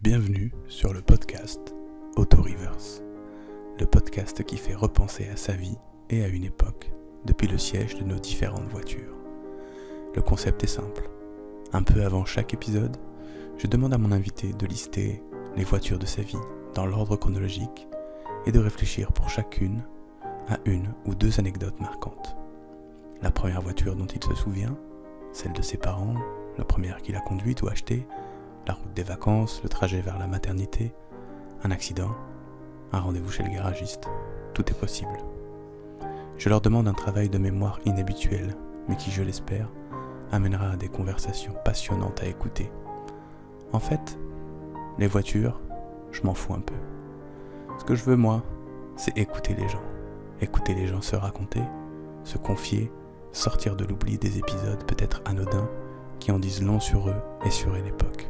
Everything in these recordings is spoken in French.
Bienvenue sur le podcast Auto Reverse, le podcast qui fait repenser à sa vie et à une époque depuis le siège de nos différentes voitures. Le concept est simple. Un peu avant chaque épisode, je demande à mon invité de lister les voitures de sa vie dans l'ordre chronologique et de réfléchir pour chacune à une ou deux anecdotes marquantes. La première voiture dont il se souvient, celle de ses parents, la première qu'il a conduite ou achetée, la route des vacances, le trajet vers la maternité, un accident, un rendez-vous chez le garagiste. Tout est possible. Je leur demande un travail de mémoire inhabituel, mais qui, je l'espère, amènera à des conversations passionnantes à écouter. En fait, les voitures, je m'en fous un peu. Ce que je veux, moi, c'est écouter les gens. Écouter les gens se raconter, se confier, sortir de l'oubli des épisodes peut-être anodins qui en disent long sur eux et sur une époque.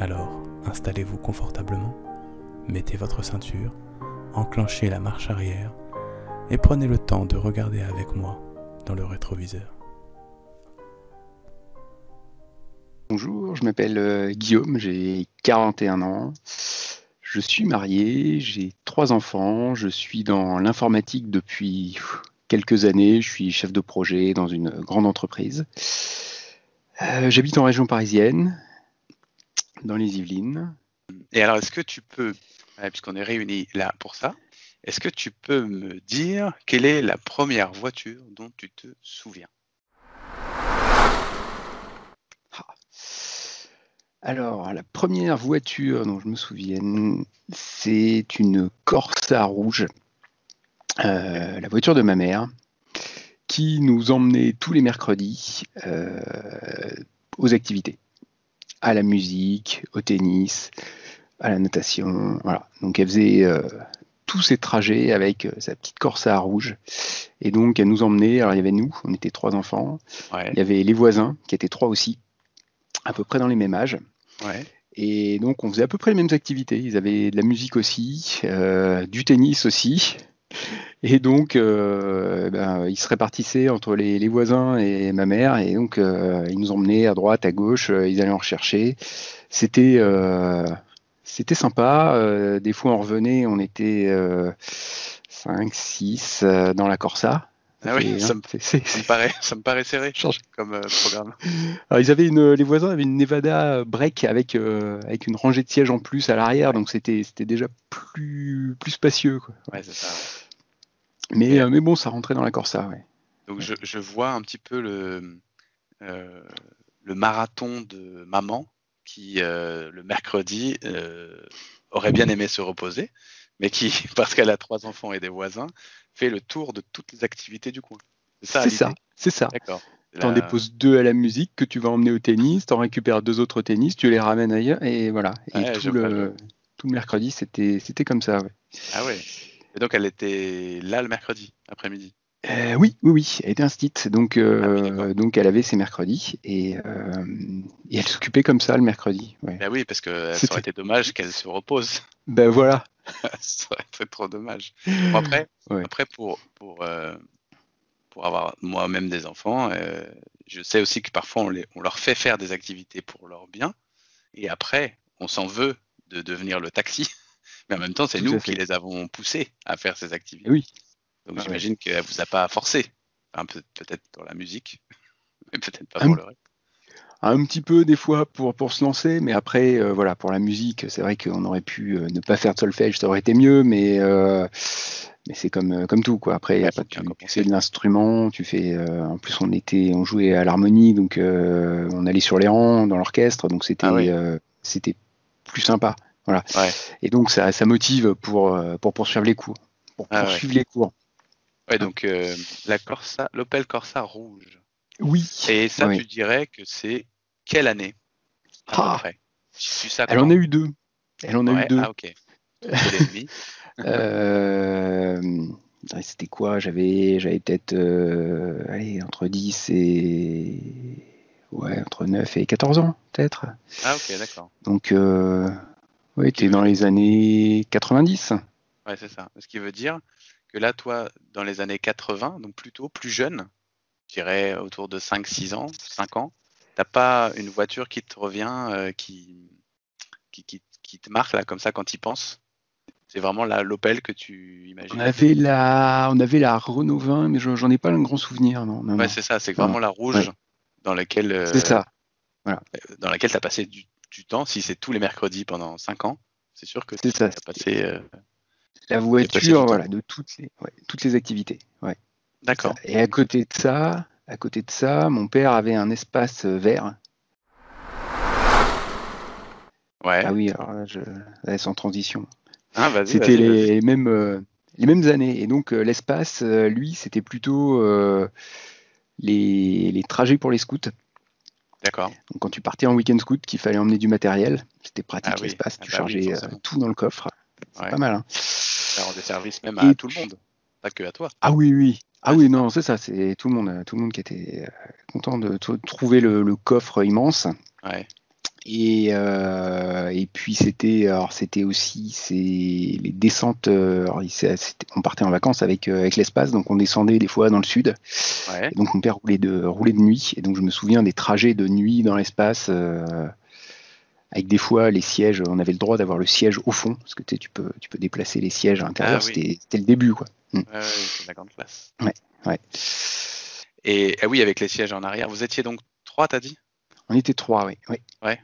Alors, installez-vous confortablement, mettez votre ceinture, enclenchez la marche arrière et prenez le temps de regarder avec moi dans le rétroviseur. Bonjour, je m'appelle euh, Guillaume, j'ai 41 ans. Je suis marié, j'ai trois enfants, je suis dans l'informatique depuis quelques années, je suis chef de projet dans une grande entreprise. Euh, j'habite en région parisienne, dans les Yvelines. Et alors, est-ce que tu peux, puisqu'on est réunis là pour ça, est-ce que tu peux me dire quelle est la première voiture dont tu te souviens? Ah. Alors, la première voiture dont je me souviens, c'est une Corsa rouge, euh, la voiture de ma mère, qui nous emmenait tous les mercredis euh, aux activités à la musique, au tennis, à la natation. Voilà. Donc elle faisait euh, tous ces trajets avec euh, sa petite Corsa rouge. Et donc elle nous emmenait. Alors il y avait nous, on était trois enfants. Il y avait les voisins qui étaient trois aussi, à peu près dans les mêmes âges. Et donc on faisait à peu près les mêmes activités. Ils avaient de la musique aussi, euh, du tennis aussi. Et donc, euh, ben, ils se répartissaient entre les, voisins et ma mère, et donc euh, ils nous emmenaient à droite, à gauche, euh, ils allaient en rechercher. C'était c'était sympa. des fois, on revenait, on était 5, 6 dans la Corsa. Ah oui, ça, me, paraît, ça me paraît serré comme programme. Alors, ils avaient une, les voisins avaient une Nevada break avec, avec une rangée de sièges en plus à l'arrière, donc c'était déjà plus, plus spacieux. Quoi. Ouais, c'est ça. Mais, euh, mais bon, ça rentrait dans la Corsa, ouais. Donc je, je, vois un petit peu le, euh, le marathon de maman qui, euh, le mercredi, aurait bien aimé se reposer, mais qui, parce qu'elle a trois enfants et des voisins, fait le tour de toutes les activités du coin. C'est ça, c'est ça. D'accord. en déposes deux à la musique que tu vas emmener au tennis, tu en récupères deux autres au tennis, tu les ramènes ailleurs et voilà. Et tout, le, tout, le, mercredi, c'était comme ça. Ouais. Ah ouais. Et donc elle était là le mercredi après-midi. Euh, oui, oui, oui, elle était instite, donc, euh, ah donc elle avait ses mercredis et, euh, et elle s'occupait comme ça le mercredi. Ouais. Ben oui, parce que ça aurait été dommage qu'elle se repose. Ben voilà. ça aurait été trop dommage. Bon, après, après, pour, pour, pour avoir moi-même des enfants, je sais aussi que parfois on, les, on leur fait faire des activités pour leur bien et après on s'en veut de devenir le taxi. Mais en même temps, c'est nous qui les avons poussés à faire ces activités. Oui. Donc j'imagine qu'elle vous a pas forcé. peut-être dans la musique, mais peut-être pas pour le reste. Un petit peu des fois pour, pour se lancer, mais après, euh, voilà, pour la musique, c'est vrai qu'on aurait pu euh, ne pas faire de solfège, ça aurait été mieux, mais, euh, mais c'est comme, comme tout, quoi. Après, ouais, tu, fais de l'instrument, tu fais. en plus, on était, on jouait à l'harmonie, donc on allait sur les rangs dans l'orchestre, donc c'était ah c'était plus sympa. Voilà. Et donc ça, ça motive pour, euh, pour poursuivre les cours. Pour ah poursuivre les cours. Ouais, donc euh, la Corsa, l'Opel Corsa rouge. Oui. Et ça, tu dirais que c'est quelle année ah. Elle en a eu deux. Elle en a eu deux. Ah, ok. euh, C'était quoi? J'avais j'avais peut-être allez, entre 10 et. Ouais, entre 9 et 14 ans, peut-être. Ah, ok, d'accord. Donc, oui, tu es dans les années 90. Ouais, c'est ça. Ce qui veut dire que là, toi, dans les années 80, donc plutôt plus jeune, je dirais autour de 5-6 ans, 5 ans, t'as pas une voiture qui te revient, euh, qui, qui, qui, te marque là comme ça quand il pense C'est vraiment l'Opel que tu imagines? On avait la, on avait la Renault 20, mais j'en ai pas un grand souvenir. Non, ouais, c'est ça, c'est vraiment la rouge dans laquelle. Euh, c'est ça. Voilà. Euh, dans laquelle tu as passé du, temps. Si c'est tous les mercredis pendant 5 ans, c'est sûr que c'est ça. passé. Euh, la voiture, voilà, de toutes les, toutes les activités. Ouais. D'accord. Et à côté de ça, à côté de ça, mon père avait un espace vert. Ouais. Ah oui, alors je... sans transition. Ah, c'était les mêmes, les mêmes années. Et donc l'espace, lui, c'était plutôt les, trajets pour les scouts. D'accord. Donc quand tu partais en week-end scout, qu'il fallait emmener du matériel, c'était pratique ah l'espace, ah tu bah chargeais euh, tout dans le coffre. C'est pas mal. Hein. Ça rendait service même à tout le monde, pas que à toi. Ah oui, oui. Ah oui, non, c'est ça, c'est tout le monde, tout le monde qui était euh, content de trouver le, le coffre immense. Ouais. Et, euh, et puis c'était alors c'était aussi c'est les descentes. Euh, on partait en vacances avec euh, avec l'espace, donc on descendait des fois dans le sud. donc mon père roulait de roulait de nuit, et donc je me souviens des trajets de nuit dans l'espace. avec des fois les sièges, on avait le droit d'avoir le siège au fond, parce que tu peux, tu peux déplacer les sièges à l'intérieur, ah c'était le début. Quoi. Mm. Ouais, c'est la grande place. Ouais, ouais. Et ah oui, avec les sièges en arrière, vous étiez donc trois, t'as dit? On était trois, oui. oui. Ouais.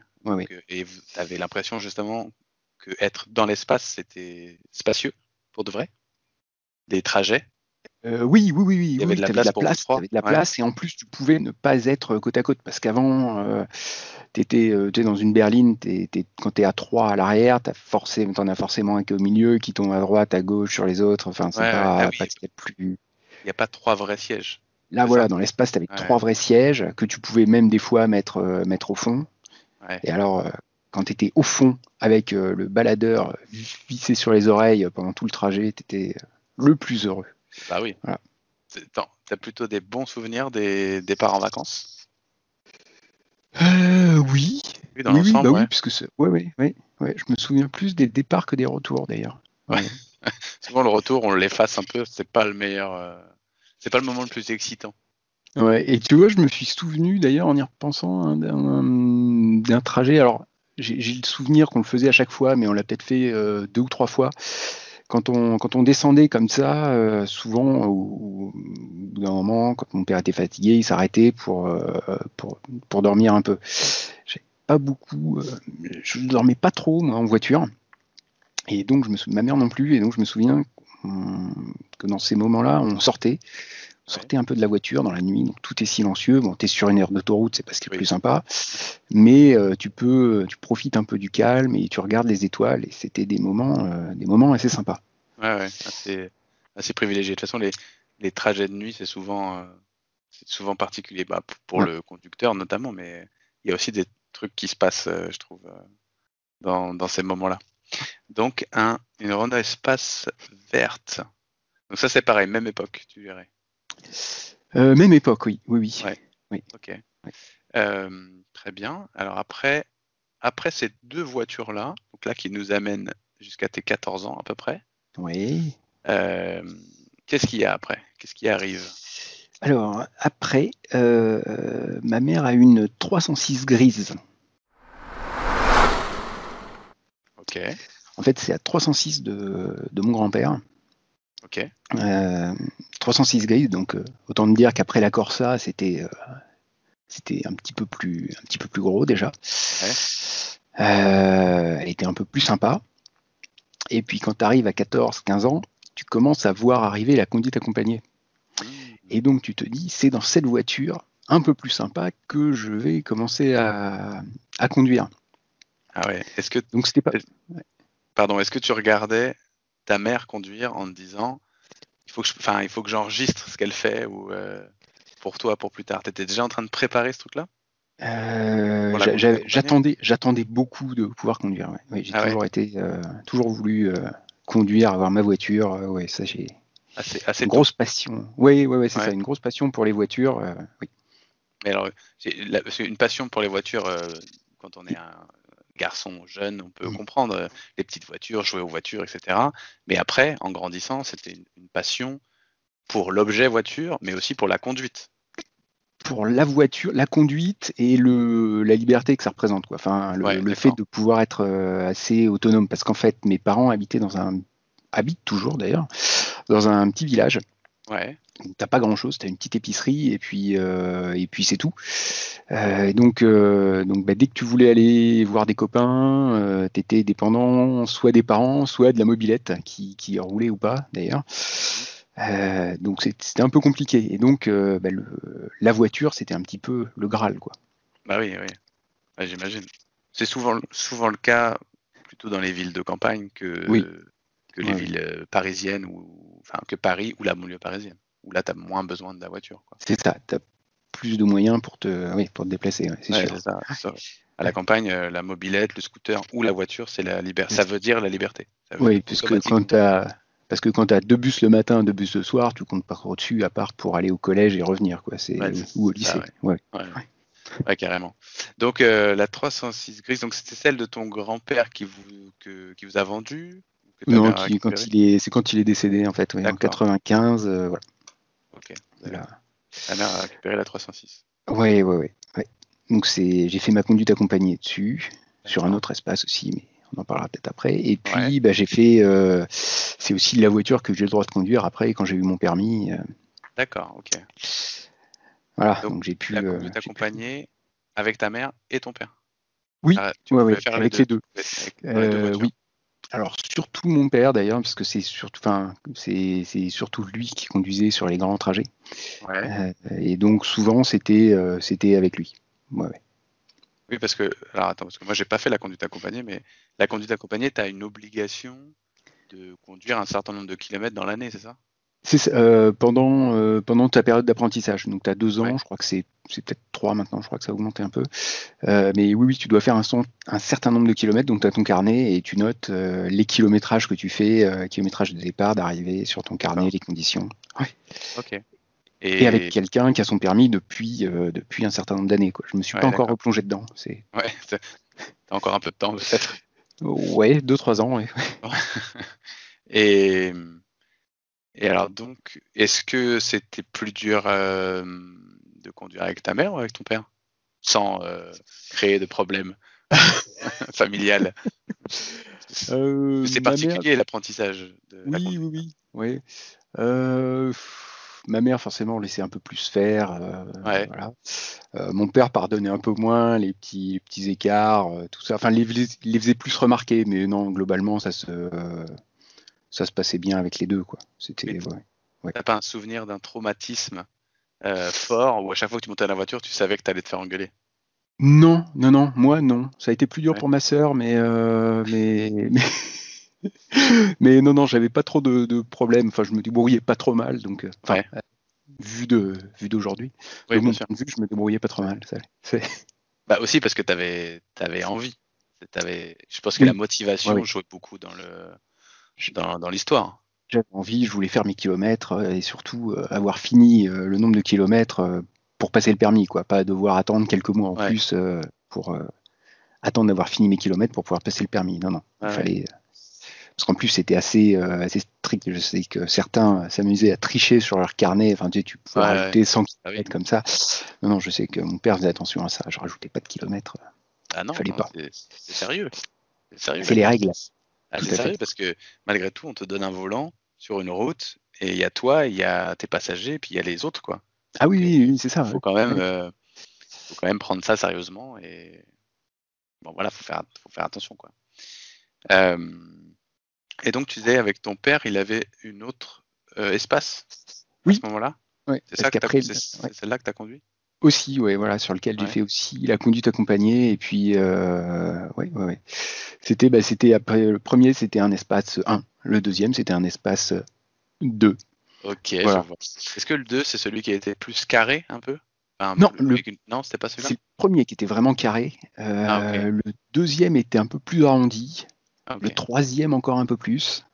Et vous avez l'impression justement que être dans l'espace, c'était spacieux pour de vrai? Des trajets? Euh, oui, oui, oui, oui. Il y avait de la place, de la place, et en plus tu pouvais ne pas être côte à côte parce qu'avant, euh, tu étais, euh, dans une berline, quand tu es à 3 à l'arrière, tu en as forcément un qui est au milieu, qui tombe à droite, à gauche sur les autres. Enfin, c'est pas, ah plus. Il n'y a pas trois vrais sièges. Là, voilà, dans l'espace, tu avais trois vrais sièges que tu pouvais même des fois mettre, mettre au fond. Et alors, euh, quand tu étais au fond avec euh, le baladeur vissé sur les oreilles pendant tout le trajet, tu étais euh, le plus heureux. Bah oui. Tu as plutôt des bons souvenirs des départs en vacances? Oui. Oui, dans l'ensemble. Bah oui, puisque ouais, ouais, ouais, ouais, je me souviens plus des départs que des retours d'ailleurs. Souvent le retour, on l'efface un peu. C'est pas le meilleur. C'est pas le moment le plus excitant. Ouais, et tu vois, je me suis souvenu d'ailleurs en y repensant hein, d'un trajet. Alors, j'ai le souvenir qu'on le faisait à chaque fois, mais on l'a peut-être fait euh, deux ou trois fois. Quand on, quand on descendait comme ça, euh, souvent, au, bout d'un moment, quand mon père était fatigué, il s'arrêtait pour, euh, pour, pour, dormir un peu. Pas beaucoup, je ne dormais pas trop moi, en voiture. Et donc, je me ma mère non plus. Et donc, je me souviens que dans ces moments-là, on sortait sortez un peu de la voiture dans la nuit, donc tout est silencieux. Bon, tu es sur une aire d'autoroute, c'est pas ce qui est plus sympa, mais euh, tu peux, tu profites un peu du calme et tu regardes les étoiles et c'était des moments, euh, des moments assez sympas. Ouais, ouais, assez, assez privilégié. De toute façon, les, les trajets de nuit, c'est souvent, euh, c'est souvent particulier bah, pour le conducteur notamment, mais il y a aussi des trucs qui se passent, je trouve, dans, dans ces moments-là. Donc, un, une ronde espace verte. Donc ça, c'est pareil, même époque, tu verrais. Euh, même époque, oui. Oui, oui. oui. Ok. Euh, très bien. Alors après, après ces deux voitures-là, donc là qui nous amènent jusqu'à tes 14 ans à peu près. Oui. Euh, qu'est-ce qu'il y a après? Qu'est-ce qui arrive? Alors après, ma mère a une 306 grise. Ok. En fait, c'est à 306 de, de mon grand-père. Ok. 306 euh, grilles, donc euh, autant me dire qu'après la Corsa, c'était euh, c'était un petit peu plus un petit peu plus gros déjà. elle était un peu plus sympa. Et puis quand tu arrives à 14-15 ans, tu commences à voir arriver la conduite accompagnée. Mmh. Et donc tu te dis, c'est dans cette voiture un peu plus sympa que je vais commencer à, conduire. Ah ouais. Est-ce que donc c'était pas. Pardon. Est-ce que tu regardais ta mère conduire en te disant il faut que enfin, il faut que j'enregistre ce qu'elle fait ou euh, pour toi pour plus tard. Tu étais déjà en train de préparer ce truc-là? Euh, J'attendais, j'attendais beaucoup de pouvoir conduire. Ouais. j'ai ah toujours été, euh, toujours voulu conduire, avoir ma voiture. ouais, ça j'ai. Assez, assez une grosse passion. Oui, ouais, ouais, c'est ça, une grosse passion pour les voitures. oui. Mais alors, une passion pour les voitures quand on est un, garçon jeune, on peut comprendre euh, les petites voitures, jouer aux voitures, etc. Mais après, en grandissant, c'était une, passion pour l'objet voiture, mais aussi pour la conduite. pour la voiture, la conduite et le, la liberté que ça représente. Quoi. Enfin, le, fait de pouvoir être euh, assez autonome. Parce qu'en fait, mes parents habitaient dans un. habitent toujours d'ailleurs, dans un petit village. Ouais. T'as pas grand chose, t'as une petite épicerie et puis, euh, et puis c'est tout. Euh, donc, donc bah, dès que tu voulais aller voir des copains, tu étais dépendant soit des parents, soit de la mobilette qui, qui roulait ou pas d'ailleurs. Euh, donc c'était un peu compliqué. Et donc euh, bah, la voiture, c'était un petit peu le Graal, quoi. Bah oui, oui. J'imagine. C'est souvent, souvent le cas plutôt dans les villes de campagne que, que les villes euh, parisiennes ou enfin que Paris ou la banlieue parisienne. Où là, tu as moins besoin de la voiture. C'est ça, tu as plus de moyens pour te, oui, pour te déplacer. c'est sûr. Ça, À la campagne, la mobilette, le scooter ou la voiture, c'est la liberté. Ça veut dire la liberté. oui, puisque quand as parce que quand tu as deux bus le matin, deux bus le soir, tu comptes pas au-dessus à part pour aller au collège et revenir, quoi. C'est ou au lycée. ouais. Ouais. carrément. Donc euh, la 306 grise, donc c'était celle de ton grand-père qui vous qui vous a vendu Non, quand il est c'est quand il est décédé en fait, en 95, euh, voilà. Ok. Mère a récupéré la 306. Ouais, ouais, ouais. Donc c'est j'ai fait ma conduite accompagnée dessus sur un autre espace aussi, mais on en parlera peut-être après. Et puis, bah, j'ai fait. Euh, c'est aussi la voiture que j'ai le droit de conduire après quand j'ai eu mon permis. Euh. D'accord, ok. Voilà, donc, j'ai pu. La euh, t'accompagner avec ta mère et ton père. Oui, ah, avec les deux. oui. Alors surtout mon père d'ailleurs, parce que c'est surtout, enfin, c'est surtout lui qui conduisait sur les grands trajets. et donc souvent c'était c'était avec lui. Ouais, oui, parce que, alors attends, parce que moi j'ai pas fait la conduite accompagnée, mais la conduite accompagnée, tu as une obligation de conduire un certain nombre de kilomètres dans l'année, c'est ça? Euh, pendant, euh, pendant ta période d'apprentissage. Donc tu as deux ans, je crois que c'est peut-être trois maintenant, je crois que ça a augmenté un peu. Euh, mais oui, oui, tu dois faire un, un certain nombre de kilomètres, donc tu as ton carnet et tu notes les kilométrages que tu fais, kilométrage de départ, d'arrivée sur ton carnet, les conditions. Ouais. Ok. Et, avec quelqu'un qui a son permis depuis, euh, depuis un certain nombre d'années. Je ne me suis pas encore replongé dedans. Ouais, t'as encore un peu de temps peut-être. Ouais, deux, trois ans. Ouais. et, et alors donc, est-ce que c'était plus dur euh, de conduire avec ta mère ou avec ton père? Sans euh, créer de problèmes familial C'est particulier l'apprentissage. De oui, oui, oui, oui. Euh, ma mère forcément laissait un peu plus faire. Euh, euh, mon père pardonnait un peu moins les petits, petits écarts, euh, tout ça. Enfin, les, les, faisait plus remarquer, mais non, globalement, ça se, ça se passait bien avec les deux, quoi. C'était. Ouais, T'as pas un souvenir d'un traumatisme fort où à chaque fois que tu montais à la voiture, tu savais que tu allais te faire engueuler? Non, non, non. Moi, non. Ça a été plus dur pour ma sœur, mais, mais, mais... mais non, non, j'avais pas trop de, problèmes. Enfin, je me débrouillais pas trop mal, donc. Euh, vu de vu d'aujourd'hui, vu que je me débrouillais pas trop mal. bah aussi parce que tu avais, envie. Avais, je pense que la motivation jouait beaucoup dans le dans, l'histoire. J'avais envie, je voulais faire mes kilomètres euh, et surtout euh, avoir fini le nombre de kilomètres pour passer le permis, quoi, pas devoir attendre quelques mois en plus pour attendre d'avoir fini mes kilomètres pour pouvoir passer le permis. Non, non, il fallait parce qu'en plus c'était assez, euh, assez strict. Je sais que certains s'amusaient à tricher sur leur carnet. Enfin, tu, sais, tu pouvais rajouter 100 ah km comme ça. Non, non, je sais que mon père faisait attention à ça. Je rajoutais pas de kilomètres. Ah non, fallait pas. C'est sérieux. C'est les règles. Ah, c'est sérieux parce que malgré tout, on te donne un volant sur une route et il y a toi, il y a tes passagers, puis il y a les autres, quoi. Ah oui, oui, c'est ça. Il faut quand même, euh, faut quand même prendre ça sérieusement et bon voilà, faut faire, faut faire attention, quoi. Euh, et donc, tu disais, avec ton père, il avait une autre euh, espace oui. à ce moment-là? Oui. C'est ça c'est celle-là que tu as conduit? Aussi, oui, voilà, sur lequel j'ai fait aussi la conduite accompagnée. Et puis, euh, ouais, ouais, C'était, bah, c'était après, le premier, c'était un espace 1. Le deuxième, c'était un espace 2. Ok, Est-ce que le 2, c'est celui qui été plus carré un peu? Non, le... non c'était pas celui-là? C'est le premier qui était vraiment carré. Euh, ah, le deuxième était un peu plus arrondi. Le troisième encore un peu plus.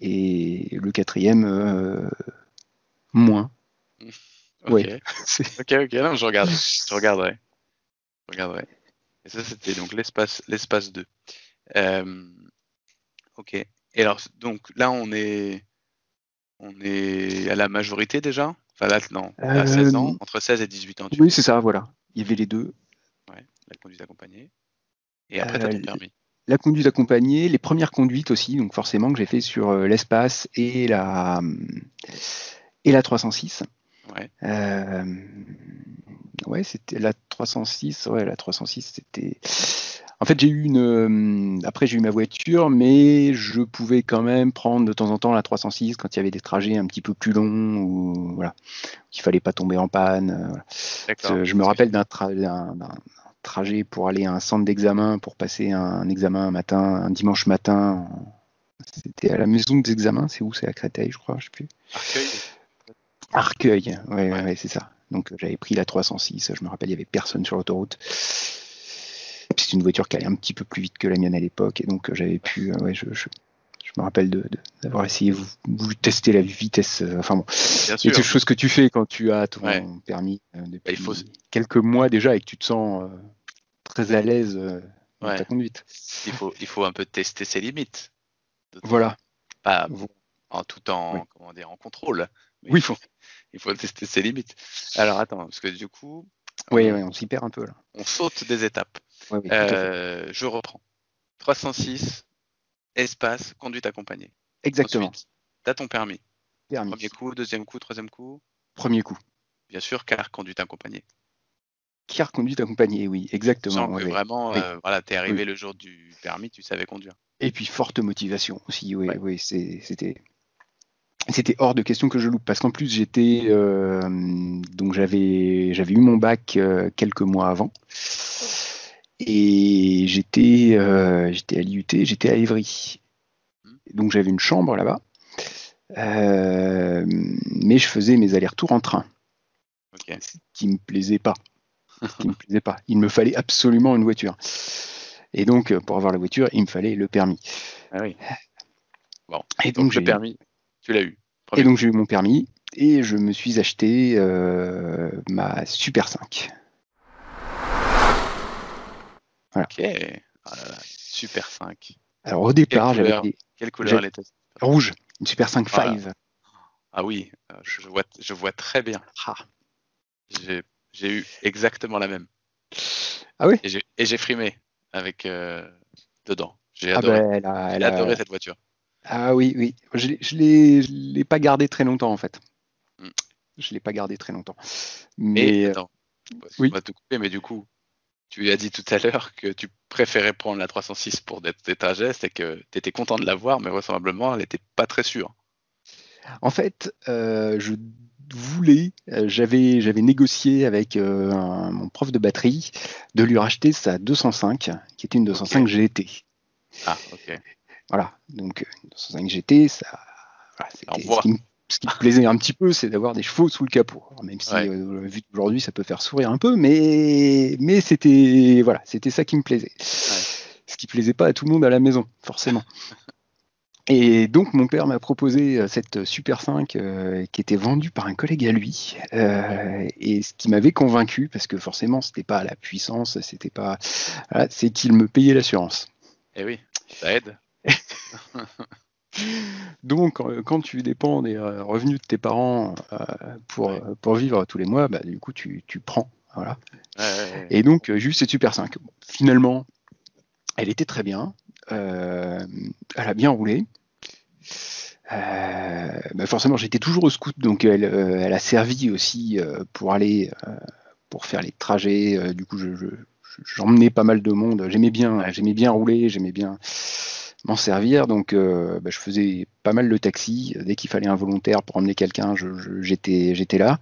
Et le quatrième euh, moins. Ok, ok, ok, non, je regarde, je regarderai. Je regarderai. Et ça, c'était donc l'espace, l'espace 2. Euh, ok. Et alors, donc là, on est, on est à la majorité déjà? là, non, à 16 ans, entre 16 et 18 ans. oui, c'est ça, voilà. Il y avait les deux. Ouais, la conduite accompagnée. Et après, tu as ton permis. La conduite accompagnée, les premières conduites aussi, donc forcément que j'ai fait sur l'espace et la et la 306. Ouais. ouais, c'était la 306. Ouais, la 306, c'était. En fait, j'ai eu une. Après, j'ai eu ma voiture, mais je pouvais quand même prendre de temps en temps la 306 quand il y avait des trajets un petit peu plus longs ou voilà, qu'il fallait pas tomber en panne. Je me rappelle d'un trajet pour aller à un centre d'examen pour passer un, examen un matin, un dimanche matin. C'était à la maison des examens. C'est où? C'est à Créteil, je crois. Je sais plus. Arcueil, ouais, ouais. c'est ça. Donc j'avais pris la 306, je me rappelle, il n'y avait personne sur l'autoroute. C'est une voiture qui allait un petit peu plus vite que la mienne à l'époque, et donc j'avais pu, ouais, je, me rappelle d'avoir essayé de tester la vitesse. Euh, enfin bon, c'est quelque chose que tu fais quand tu as ton permis euh, depuis il faut... quelques mois déjà et que tu te sens euh, très à l'aise dans ta conduite. Il faut, il faut un peu tester ses limites. Voilà. Pas en tout en, comment dire, en contrôle. Oui, il faut, il faut tester ses limites. Alors attends, parce que du coup. Oui, on, on s'y perd un peu là. On saute des étapes. Euh, je reprends. 306, espace, conduite accompagnée. Exactement. tu as ton permis. Premier coup, deuxième coup, troisième coup. Premier coup. Bien sûr, car conduite accompagnée. Car conduite accompagnée, oui, exactement. vraiment, euh, voilà, t'es arrivé le jour du permis, tu savais conduire. Et puis forte motivation aussi, oui, oui, c'était c'était hors de question que je loupe. Parce qu'en plus j'étais euh, donc j'avais j'avais eu mon bac euh, quelques mois avant. Et j'étais euh, j'étais à l'IUT j'étais à Évry. Donc j'avais une chambre là-bas. Mais je faisais mes allers-retours en train. Ce qui me plaisait pas. Qui me plaisait pas. Il me fallait absolument une voiture. Et donc pour avoir la voiture il me fallait le permis. Ah oui. Bon. Et donc le permis tu l'as eu. Et donc j'ai eu mon permis et je me suis acheté euh, ma Super 5. Voilà. Ok. Ah Super 5. Alors au départ, j'avais. Quelle couleur elle était Rouge, une Super 5 5. Ah oui, euh, je vois, je vois très bien. Ah. J'ai eu exactement la même. Ah oui Et j'ai frimé avec euh, dedans. J'ai ah adoré, ben, adoré cette voiture. Ah oui, oui. Je ne l'ai pas gardé très longtemps en fait. Hmm. Je ne l'ai pas gardé très longtemps. Mais, attends, oui. on va te couper, mais du coup, tu as dit tout à l'heure que tu préférais prendre la 306 pour tes trajets, c'est que tu étais content de l'avoir, mais vraisemblablement, elle n'était pas très sûre. En fait, euh, je voulais, euh, j'avais, j'avais négocié avec euh, mon prof de batterie de lui racheter sa 205, qui était une 205 GT. Ah, ok. Voilà, donc 5 GT, ça, ce, qui, me plaisait un petit peu, c'est d'avoir des chevaux sous le capot. même si, euh, vu aujourd'hui, ça peut faire sourire un peu, mais, mais c'était voilà, c'était ça qui me plaisait. Ce qui plaisait pas à tout le monde à la maison, forcément. Et donc mon père m'a proposé euh, cette Super 5 euh, qui était vendue par un collègue à lui, et ce qui m'avait convaincu, parce que forcément c'était pas la puissance, c'était pas, c'est qu'il me payait l'assurance. Eh oui, ça aide. Donc, euh, quand tu dépends des euh, revenus de tes parents euh, pour, pour vivre tous les mois, bah, du coup, tu, prends. Voilà. Et donc, juste cette Super 5. Finalement, elle était très bien. elle a bien roulé. Bah, forcément, j'étais toujours au scout, donc elle, elle a servi aussi pour aller, pour faire les trajets. du coup, j'emmenais pas mal de monde. J'aimais bien, j'aimais bien rouler, j'aimais bien m'en servir. Donc, euh, bah, je faisais pas mal de taxi. Dès qu'il fallait un volontaire pour emmener quelqu'un, j'étais j'étais là.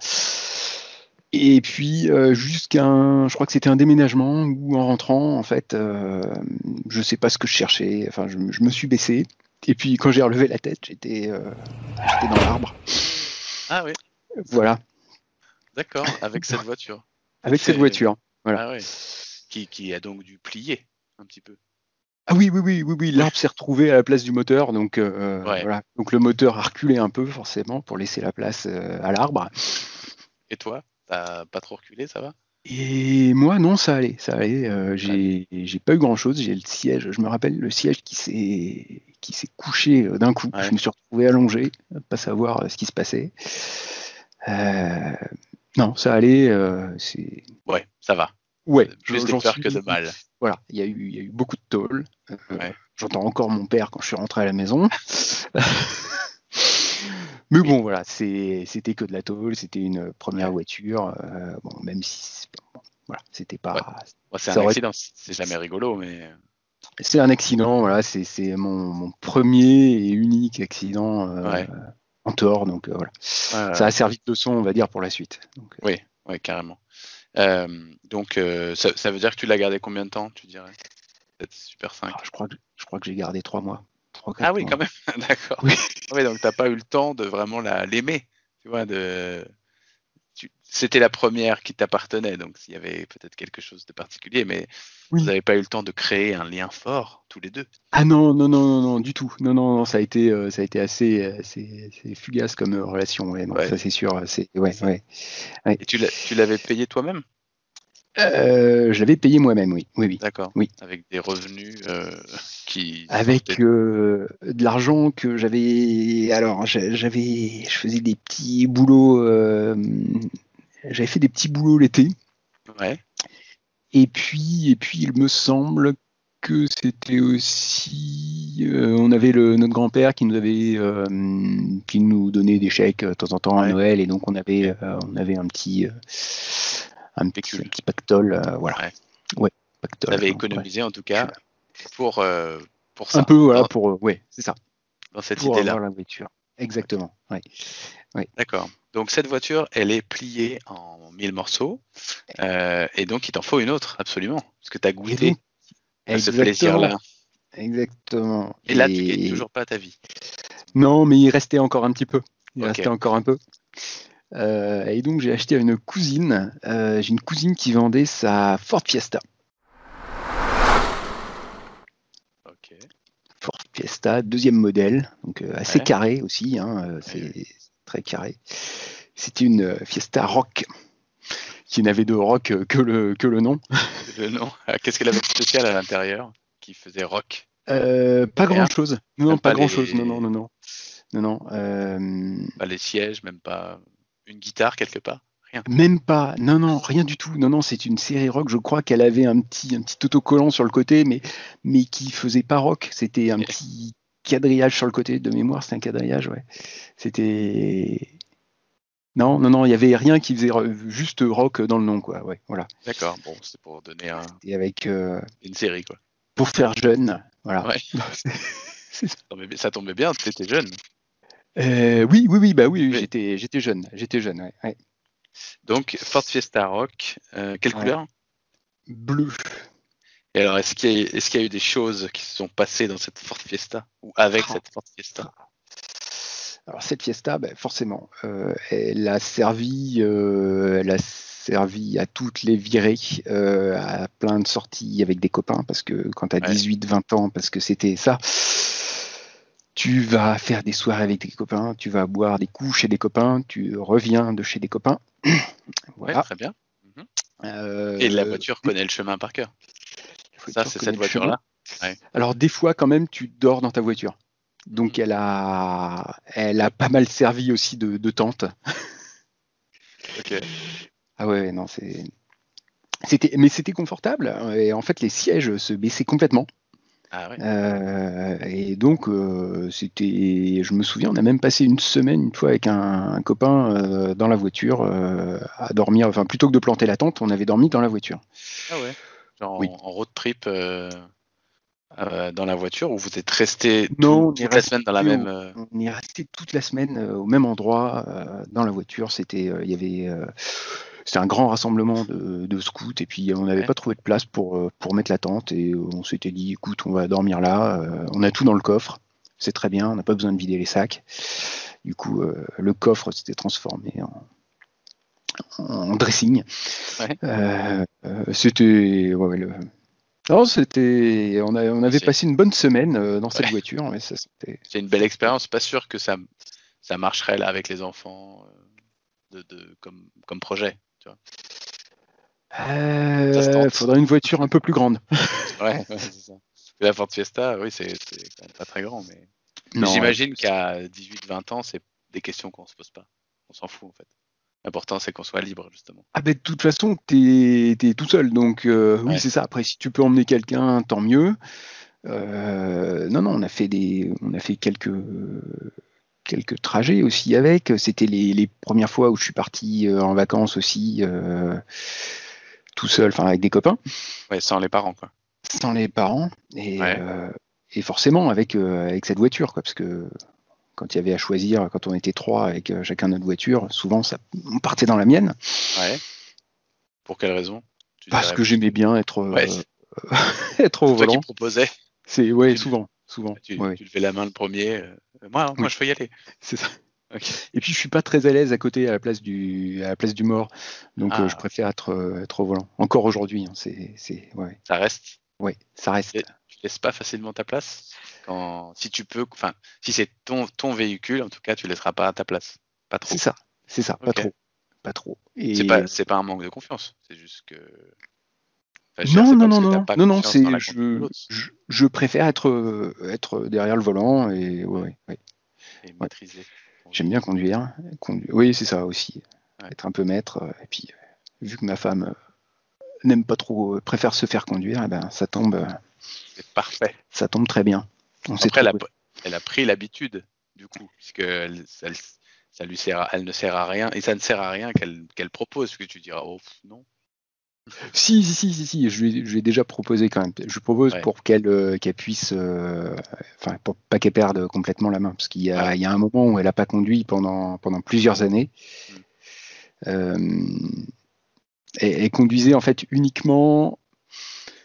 Et puis euh, jusqu'à un, je crois que c'était un déménagement où en rentrant, en fait, euh, je sais pas ce que je cherchais. Enfin, je, me suis baissé. Et puis quand j'ai relevé la tête, j'étais dans l'arbre. Ah oui. Voilà. D'accord, avec cette voiture. Avec cette voiture. Voilà. Ah qui, qui a donc dû plier un petit peu. Ah oui, oui, oui, oui, oui. l'arbre s'est retrouvé à la place du moteur, donc euh, voilà. Donc le moteur a reculé un peu forcément pour laisser la place euh, à l'arbre. Et toi, t'as pas trop reculé, ça va? Et moi, non, ça allait, ça allait. Euh, j'ai, pas eu grand chose. J'ai le siège, je me rappelle le siège qui s'est qui s'est couché d'un coup. Je me suis retrouvé allongé, pas savoir ce qui se passait. non, ça allait. c'est... Ouais, ça va. Ouais, plus de peur que de mal. Voilà, il y, a eu, il y a eu beaucoup de tôle. J'entends encore mon père quand je suis rentré à la maison. Mais bon, voilà, c'était que de la tôle, c'était une première voiture. bon, même si voilà, c'était pas. c'est un accident, c'est jamais rigolo, mais. C'est un accident, voilà, c'est mon, premier et unique accident euh, en tort, donc euh, voilà. ça a servi de leçon, on va dire, pour la suite. Donc, euh. oui, oui, carrément. Donc, ça, veut dire que tu l'as gardé combien de temps, tu dirais? Super 5 ah, Je crois que, je crois que j'ai gardé trois mois. ah oui, quand même, d'accord. Oui. oui. donc t'as pas eu le temps de vraiment l'aimer, tu vois, de c'était la première qui t'appartenait, donc s'il y avait peut-être quelque chose de particulier, mais vous n'avez pas eu le temps de créer un lien fort tous les deux. Ah non, non, non, non, non du tout. Non, non, non ça a été, euh, ça a été assez, assez, fugace comme euh, relation. Ouais, ça c'est sûr. C'est, ouais, ouais, Et tu l'avais payé toi-même? Euh, je l'avais payé moi-même, oui. oui, oui. D'accord. Oui. Avec des revenus qui. Avec de l'argent que j'avais. Alors, j'avais, je faisais des petits boulots j'avais fait des petits boulots l'été. Ouais. Et puis, et puis, il me semble que c'était aussi, euh, on avait le, notre grand-père qui nous avait, euh, qui nous donnait des chèques euh, de temps en temps à Noël, et donc on avait, on avait un petit, un petit, un petit, pactole, voilà. Ouais. pactole. avait économisé en tout cas pour, pour ça. Un peu, voilà, pour, ouais, c'est ça. Dans cette idée-là. la voiture. Exactement. Ouais. D'accord. Donc cette voiture, elle est pliée en mille morceaux, euh, et donc il t'en faut une autre, absolument, parce que tu as goûté à ce plaisir-là. Exactement. Et, là, tu gagnes toujours pas ta vie. Non, mais il restait encore un petit peu. Il restait encore un peu. Euh, et donc j'ai acheté à une cousine. Euh, j'ai une cousine qui vendait sa Ford Fiesta. Ok. Ford Fiesta, deuxième modèle, donc assez carré aussi. Hein, c'est très carré. C'était une euh, Fiesta Rock qui n'avait de rock que le, que le nom. Le nom. Ah, qu'est-ce qu'elle avait de spécial à l'intérieur qui faisait rock? Euh, Pas grand chose. Non, pas, grand chose. Non, non, non, non. Non, non. Euh, pas les sièges, même pas une guitare quelque part? Rien. Même pas. Non, non, rien du tout. Non, non, c'est une série rock. Je crois qu'elle avait un petit, un petit autocollant sur le côté, mais, mais qui faisait pas rock. C'était un petit quadrillage sur le côté de mémoire, c'est un quadrillage, ouais. C'était. Non, non, non, il n'y avait rien qui faisait juste rock dans le nom, quoi. Ouais, voilà. D'accord, bon, c'est pour donner un... Et avec. Euh, Une série, quoi. Pour faire jeune, voilà. Ouais. ça, tombait, bien, tu étais jeune. Euh, oui, oui, oui, bah oui, j'étais, j'étais jeune, j'étais jeune, ouais, Donc, Ford Fiesta Rock, euh, quelle couleur? Bleu. Et alors, est-ce qu'il y, est y, a eu des choses qui se sont passées dans cette Ford Fiesta ou avec ah. cette Ford Fiesta? Alors cette Fiesta, ben, forcément, euh, elle a servi, euh, elle a servi à toutes les virées, euh, à plein de sorties avec des copains, parce que quand tu as 18-20 ans, parce que c'était ça, tu vas faire des soirées avec tes copains, tu vas boire des coups chez des copains, tu reviens de chez des copains. voilà. très bien. Mhm. Et la voiture connaît le chemin par cœur. Ça, c'est cette voiture-là Alors, des fois, quand même, tu dors dans ta voiture. Donc, elle a, elle a pas mal servi aussi de, tente. ok. Ah ouais, non, c'est. C'était, mais c'était confortable. Et en fait, les sièges se baissaient complètement. Ah ouais. Euh, et donc, euh, c'était. Je me souviens, on a même passé une semaine, une fois, avec un, copain euh, dans la voiture à dormir. Enfin, plutôt que de planter la tente, on avait dormi dans la voiture. Ah ouais en, road trip euh, euh, dans la voiture ou vous êtes resté non, toute la semaine dans la même. Euh, on est resté toute la semaine au même endroit dans la voiture. C'était, il y avait, c'était un grand rassemblement de, scouts et puis on n'avait pas trouvé de place pour pour mettre la tente et on s'était dit, écoute, on va dormir là. on a tout dans le coffre, c'est très bien, on n'a pas besoin de vider les sacs. Du coup, le coffre s'était transformé en, en dressing. Euh, euh, c'était Non, c'était. On, on avait passé une bonne semaine euh, dans cette voiture. C'est une belle expérience. Pas sûr que ça, ça marcherait là avec les enfants de, comme, comme projet. Il faudrait une voiture un peu plus grande. ouais, c'est ça. La Ford Fiesta, oui, c'est quand même pas très grand, mais, j'imagine qu'à 18-20 ans, c'est des questions qu'on se pose pas. On s'en fout en fait. L'important, c'est qu'on soit libre, justement. Ah ben, de toute façon, tu es, tout seul. Donc, oui, c'est ça. Après, si tu peux emmener quelqu'un, tant mieux. non, non, on a fait, des, on a fait quelques, quelques trajets aussi avec. C'était les, premières fois où je suis parti en vacances aussi, tout seul, enfin avec des copains. Ouais, sans les parents, quoi. Sans les parents. Et, et forcément avec, avec cette voiture, quoi, parce que quand il y avait à choisir, quand on était trois avec euh, chacun notre voiture, souvent ça, on partait dans la mienne. Ouais. Pour quelle raison? Parce que j'aimais bien être, euh, être au volant. Toi qui proposais. C'est ouais, souvent, souvent. Tu, tu fais la main le premier. Euh, moi, moi, je peux y aller. C'est ça. Et puis je suis pas très à l'aise à côté à la place du à la place du mort, donc je ah. préfère être être au volant. Encore aujourd'hui, hein, c'est c'est ouais. Ça reste. Oui, ça reste. Tu laisses pas facilement ta place si tu peux, enfin, si c'est ton, ton véhicule, en tout cas, tu laisseras pas à ta place. Pas trop. C'est ça, c'est ça, pas trop. Pas trop. Et... C'est pas, un manque de confiance, c'est juste que. non, non, non, non, non, non, c'est, je, je, préfère être, être derrière le volant et, ouais, ouais. et maîtriser. J'aime bien conduire. Oui, c'est ça aussi. Être un peu maître. Et puis, vu que ma femme n'aime pas trop, préfère se faire conduire, eh ben, ça tombe. C'est parfait. Ça tombe très bien. Après, elle a, pris l'habitude, du coup, puisque ça, lui sert elle ne sert à rien, et ça ne sert à rien qu'elle propose, parce que tu diras, oh non. Si, si, si, si, si. je lui, ai déjà proposé quand même. Je propose pour qu'elle euh, puisse, euh, enfin, pour pas qu'elle perde complètement la main, parce qu'il y, a, il y a un moment où elle n'a pas conduit pendant, pendant plusieurs années. Mm. Euh, elle conduisait en fait uniquement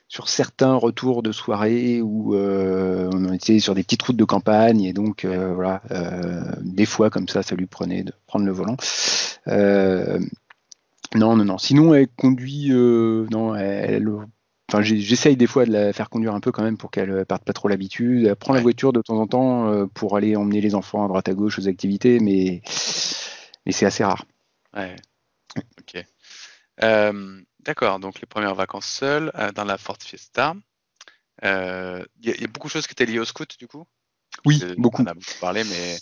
sur certains retours de soirée où euh, on était sur des petites routes de campagne et donc euh, voilà, euh, des fois comme ça, ça lui prenait de prendre le volant. non, non, non. Sinon, elle conduit. non, elle. Enfin, j'essaye des fois de la faire conduire un peu quand même pour qu'elle perde pas trop l'habitude. Elle prend la voiture de temps en temps pour aller emmener les enfants à droite à gauche aux activités, mais mais c'est assez rare. Ouais. Ok. D'accord, donc les premières vacances seules euh, dans la Ford Fiesta. Il euh, y, a beaucoup de choses qui étaient liées au scout du coup? Oui, beaucoup. On a beaucoup parlé, mais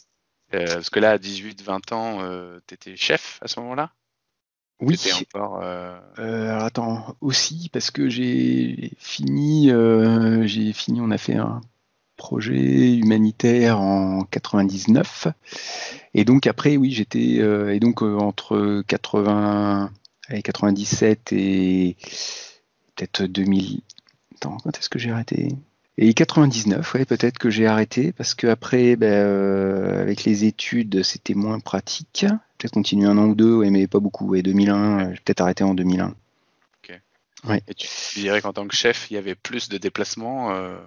euh, parce que là, à 18-20 ans, tu étais chef à ce moment-là? Oui. Encore, alors attends, aussi parce que j'ai fini, j'ai fini, on a fait un projet humanitaire en 99, et donc après, oui, j'étais, et donc entre 80 97 et peut-être 2000. Attends, quand est-ce que j'ai arrêté? Et 99, ouais, peut-être que j'ai arrêté parce que après, ben, euh, avec les études, c'était moins pratique. Peut-être continuer un an ou deux, mais pas beaucoup. Et 2001, j'ai peut-être arrêté en 2001. Ok. Ouais. Et tu dirais qu'en tant que chef, il y avait plus de déplacements euh,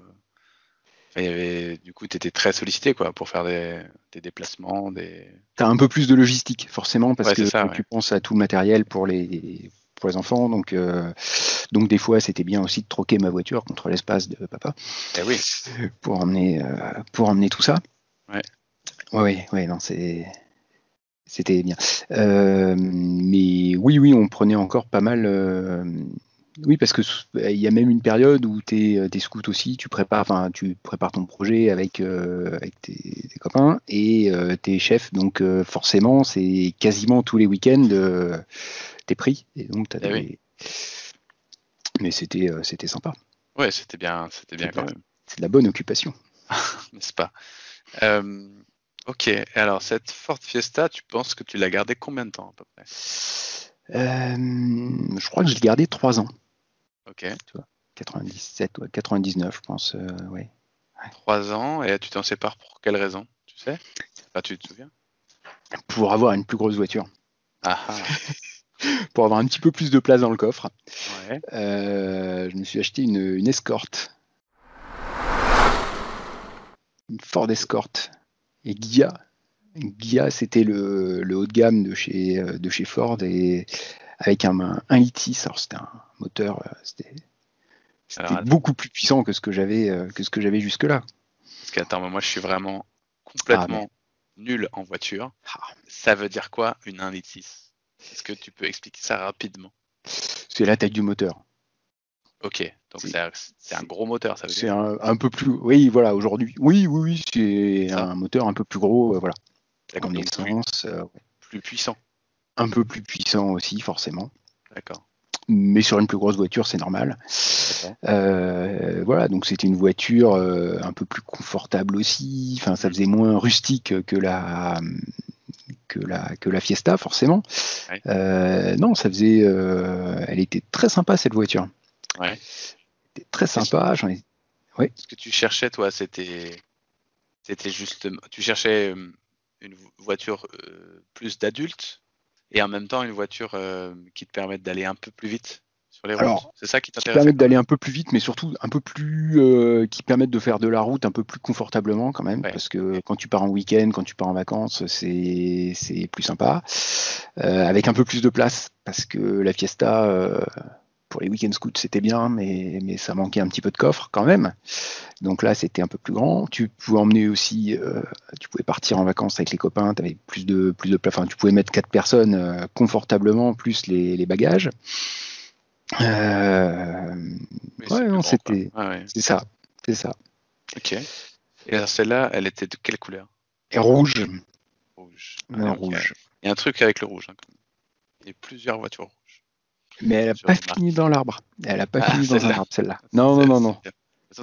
du coup, tu étais très sollicité quoi, pour faire des, déplacements. Des... Tu as un peu plus de logistique, forcément, parce que tu penses à tout le matériel pour les, pour les enfants. Donc, euh, donc des fois, c'était bien aussi de troquer ma voiture contre l'espace de papa. Eh oui. Pour emmener, euh, pour emmener tout ça. Ouais. Oui, oui, non, c'est. C'était bien. Euh, mais oui, oui, on prenait encore pas mal oui, parce que il y a même une période où tu es, es, scout aussi, tu prépares, enfin, tu prépares ton projet avec, euh, avec tes, copains et euh, tes chefs, donc euh, forcément, c'est quasiment tous les week-ends t'es pris. Et donc, as eh Mais c'était c'était sympa. Ouais, c'était bien, c'était bien quand même. C'est de la bonne occupation. N'est-ce pas? Ok, alors cette Ford Fiesta, tu penses que tu l'as gardée combien de temps à peu près? Je crois que je l'ai gardée trois ans. Ok. 97 ou 99, je pense. Euh, ouais. Trois ans, et tu t'en sépares pour quelle raison Tu sais? Enfin, tu te souviens? Pour avoir une plus grosse voiture. Ah, ah. pour avoir un petit peu plus de place dans le coffre. Euh, je me suis acheté une, une escorte. Une Ford Escort. Et Gia. Gia, c'était le, le, haut de gamme de chez, euh, de chez Ford. Et avec un, un litis. Alors c'était un moteur, euh, c'était beaucoup plus puissant que ce que j'avais euh, que ce que j'avais jusque là. Parce qu'attends, moi je suis vraiment complètement ah, nul en voiture. Ah. Ça veut dire quoi une 1 litre 6 Est-ce que tu peux expliquer ça rapidement? C'est la taille du moteur. Ok, donc c'est un gros moteur, ça veut C'est un, un, peu plus. Oui, voilà, aujourd'hui. Oui, oui, oui, c'est un moteur un peu plus gros, euh, voilà. En essence. Plus, plus puissant. Un peu plus puissant aussi, forcément. D'accord. Mais sur une plus grosse voiture, c'est normal. Euh, voilà, donc c'était une voiture euh, un peu plus confortable aussi. Enfin, ça faisait moins rustique que la que la que la Fiesta, forcément. non, ça faisait. elle était très sympa cette voiture. Ouais. Très sympa. J'en ai. Oui. Ce que tu cherchais, toi, c'était c'était juste. Tu cherchais une voiture plus d'adulte et en même temps une voiture euh, qui te permette d'aller un peu plus vite sur les routes. C'est ça qui t'intéresse Qui permettent d'aller un peu plus vite, mais surtout un peu plus, euh, qui permettent de faire de la route un peu plus confortablement quand même, parce que quand tu pars en week-end, quand tu pars en vacances, c'est c'est plus sympa, euh, avec un peu plus de place, parce que la Fiesta pour les week-end scouts, c'était bien, mais, mais ça manquait un petit peu de coffre quand même. Donc là, c'était un peu plus grand. Tu pouvais emmener aussi, euh, tu pouvais partir en vacances avec les copains, tu avais plus de, plus de. Enfin, tu pouvais mettre quatre personnes euh, confortablement, plus les, les bagages. Euh, ouais, non, c'était. C'est ça. C'est ça. Ok. Et celle-là, elle était de quelle couleur? Et rouge. Rouge. Ah, rouge. Il y a un truc avec le rouge. Hein, il y a plusieurs voitures mais elle n'a pas fini dans l'arbre. Elle n'a pas ah, fini dans un arbre, celle-là. Non, non, non, non.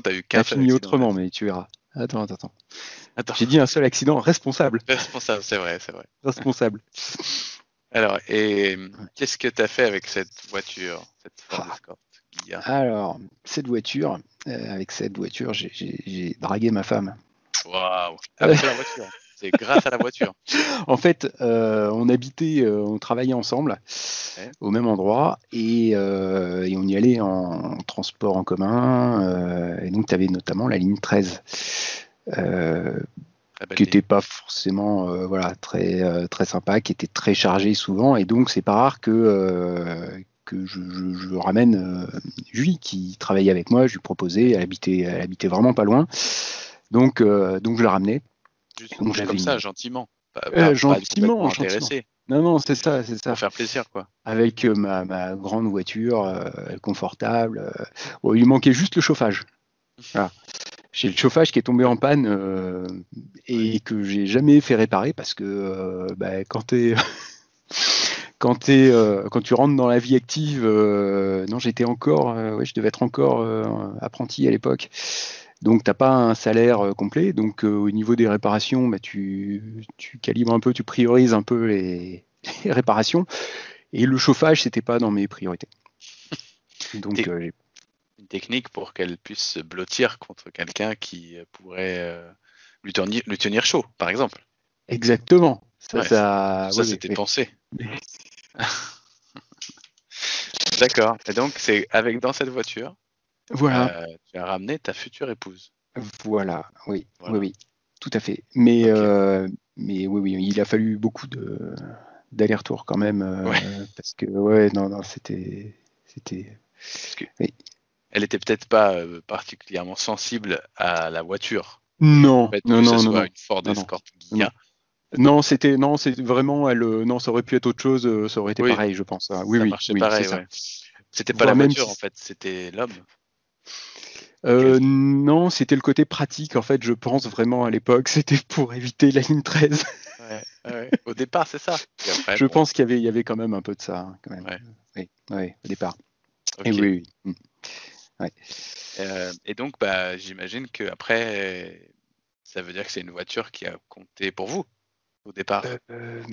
Elle a fini autrement, mais tu verras. Attends, attends, attends. J'ai dit un seul accident responsable. Responsable, c'est vrai, c'est vrai. Responsable. Alors, et qu'est-ce que tu as fait avec cette voiture, cette Ford ah. Escort Alors, cette voiture, euh, avec cette voiture, j'ai dragué ma femme. Waouh Avec la voiture c'est grâce à la voiture. en fait, euh, on habitait, euh, on travaillait ensemble au même endroit euh, et, on y allait en, transport en commun. et donc, tu avais notamment la ligne 13. qui n'était pas forcément voilà très très sympa, qui était très chargée souvent, et donc c'est pas rare que que je, ramène Julie qui travaillait avec moi, je lui proposais, elle habitait, elle habitait vraiment pas loin, donc donc je la ramenais. Juste comme ça, gentiment. Pas, gentiment, Non, non, c'est ça, c'est ça. Pour faire plaisir, quoi. Avec euh, ma, grande voiture, euh, confortable. Euh, il manquait juste le chauffage. J'ai le chauffage qui est tombé en panne et que j'ai jamais fait réparer parce que bah, quand tu quand, quand tu rentres dans la vie active, non, j'étais encore, ouais, je devais être encore apprenti à l'époque. Donc, tu n'as pas un salaire euh, complet. Donc, euh, au niveau des réparations, bah, tu, calibres un peu, tu priorises un peu les, réparations. Et le chauffage, c'était pas dans mes priorités. Donc, euh, une technique pour qu'elle puisse se blottir contre quelqu'un qui pourrait lui, tenir, chaud, par exemple. Exactement. Ça, ça, c'était pensé. D'accord. Et donc, c'est avec dans cette voiture, voilà. Euh, tu as ramené ta future épouse. Voilà, oui, oui, oui, tout à fait. Mais, euh, mais oui, oui, il a fallu beaucoup de d'aller-retour quand même, euh, parce que ouais, non, non, c'était, c'était. Elle était peut-être pas particulièrement sensible à la voiture. Non, non, non, non, une Ford Escort non, c'était non, c'est vraiment elle. Non, ça aurait pu être autre chose. Ça aurait été pareil, je pense. Oui, oui, oui, pareil. C'était pas la voiture en fait, c'était l'homme. Euh, non, c'était le côté pratique, en fait, je pense vraiment à l'époque. C'était pour éviter la ligne 13. Au départ, c'est ça. je pense qu'il y avait, y avait quand même un peu de ça, hein, quand même. Oui, au départ. Et oui, mm. euh, et donc, bah, j'imagine que après, ça veut dire que c'est une voiture qui a compté pour vous au départ. Euh,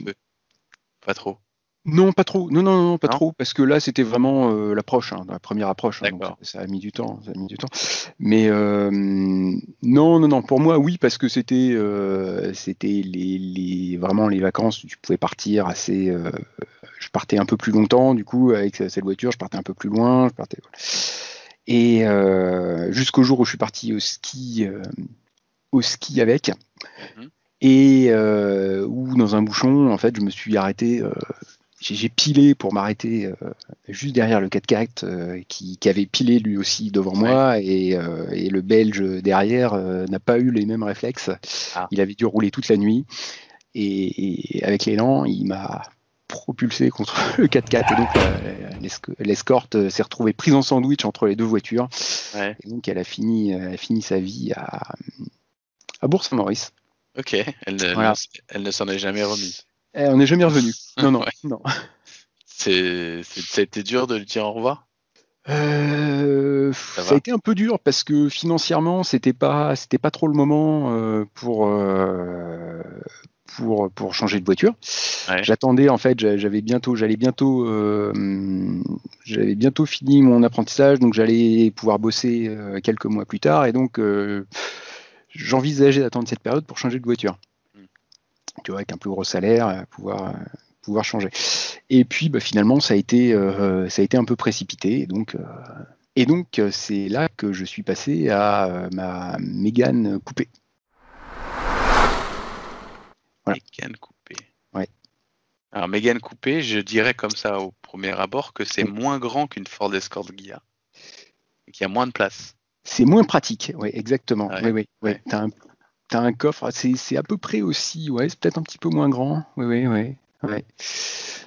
pas trop. Non, pas trop. Non, non, non, pas trop, parce que là, c'était vraiment euh, l'approche, hein, la première approche. Hein, ça a mis du temps, ça a mis du temps. Mais euh, non, non, non. Pour moi, oui, parce que c'était, euh, c'était les, vraiment les vacances. Tu pouvais partir assez. je partais un peu plus longtemps, du coup, avec cette voiture, je partais un peu plus loin. Je partais. Et jusqu'au jour où je suis parti au ski, au ski avec. Mmh et où dans un bouchon, en fait, je me suis arrêté j'ai pilé pour m'arrêter euh, juste derrière le 4x4 euh, qui, avait pilé lui aussi devant moi euh, et, le Belge derrière n'a pas eu les mêmes réflexes. Ah. Il avait dû rouler toute la nuit et, avec l'élan, il m'a propulsé contre le 4x4 et donc l'escorte s'est retrouvée prise en sandwich entre les deux voitures et donc elle a fini, elle a fini sa vie à, à Bourg-Saint-Maurice. Ok, elle, elle ne s'en est jamais remise. Eh, on n'est jamais revenu. Non, non, non. C'est, ça a été dur de lui dire au revoir? Euh, ça, a été un peu dur parce que financièrement, c'était pas, c'était pas trop le moment euh, pour, euh, pour, pour changer de voiture. J'attendais en fait, j'avais bientôt, j'allais bientôt, j'avais bientôt fini mon apprentissage, donc j'allais pouvoir bosser quelques mois plus tard, et donc j'envisageais d'attendre cette période pour changer de voiture. Tu vois, avec un plus gros salaire, pouvoir pouvoir changer. Et puis bah, finalement, ça a, été, euh, ça a été un peu précipité. Et donc, euh, et donc euh, c'est là que je suis passé à ma Mégane coupée. Voilà. Mégane coupée. Ouais. Alors Mégane coupée, je dirais comme ça au premier abord que c'est moins grand qu'une Ford Escort Ghia. Qu'il y a moins de place. C'est moins pratique, oui, exactement. Oui, oui, ouais. Un, as un coffre, c'est à peu près aussi, ouais, c'est peut-être un petit peu moins grand. Oui, oui, oui. Ouais.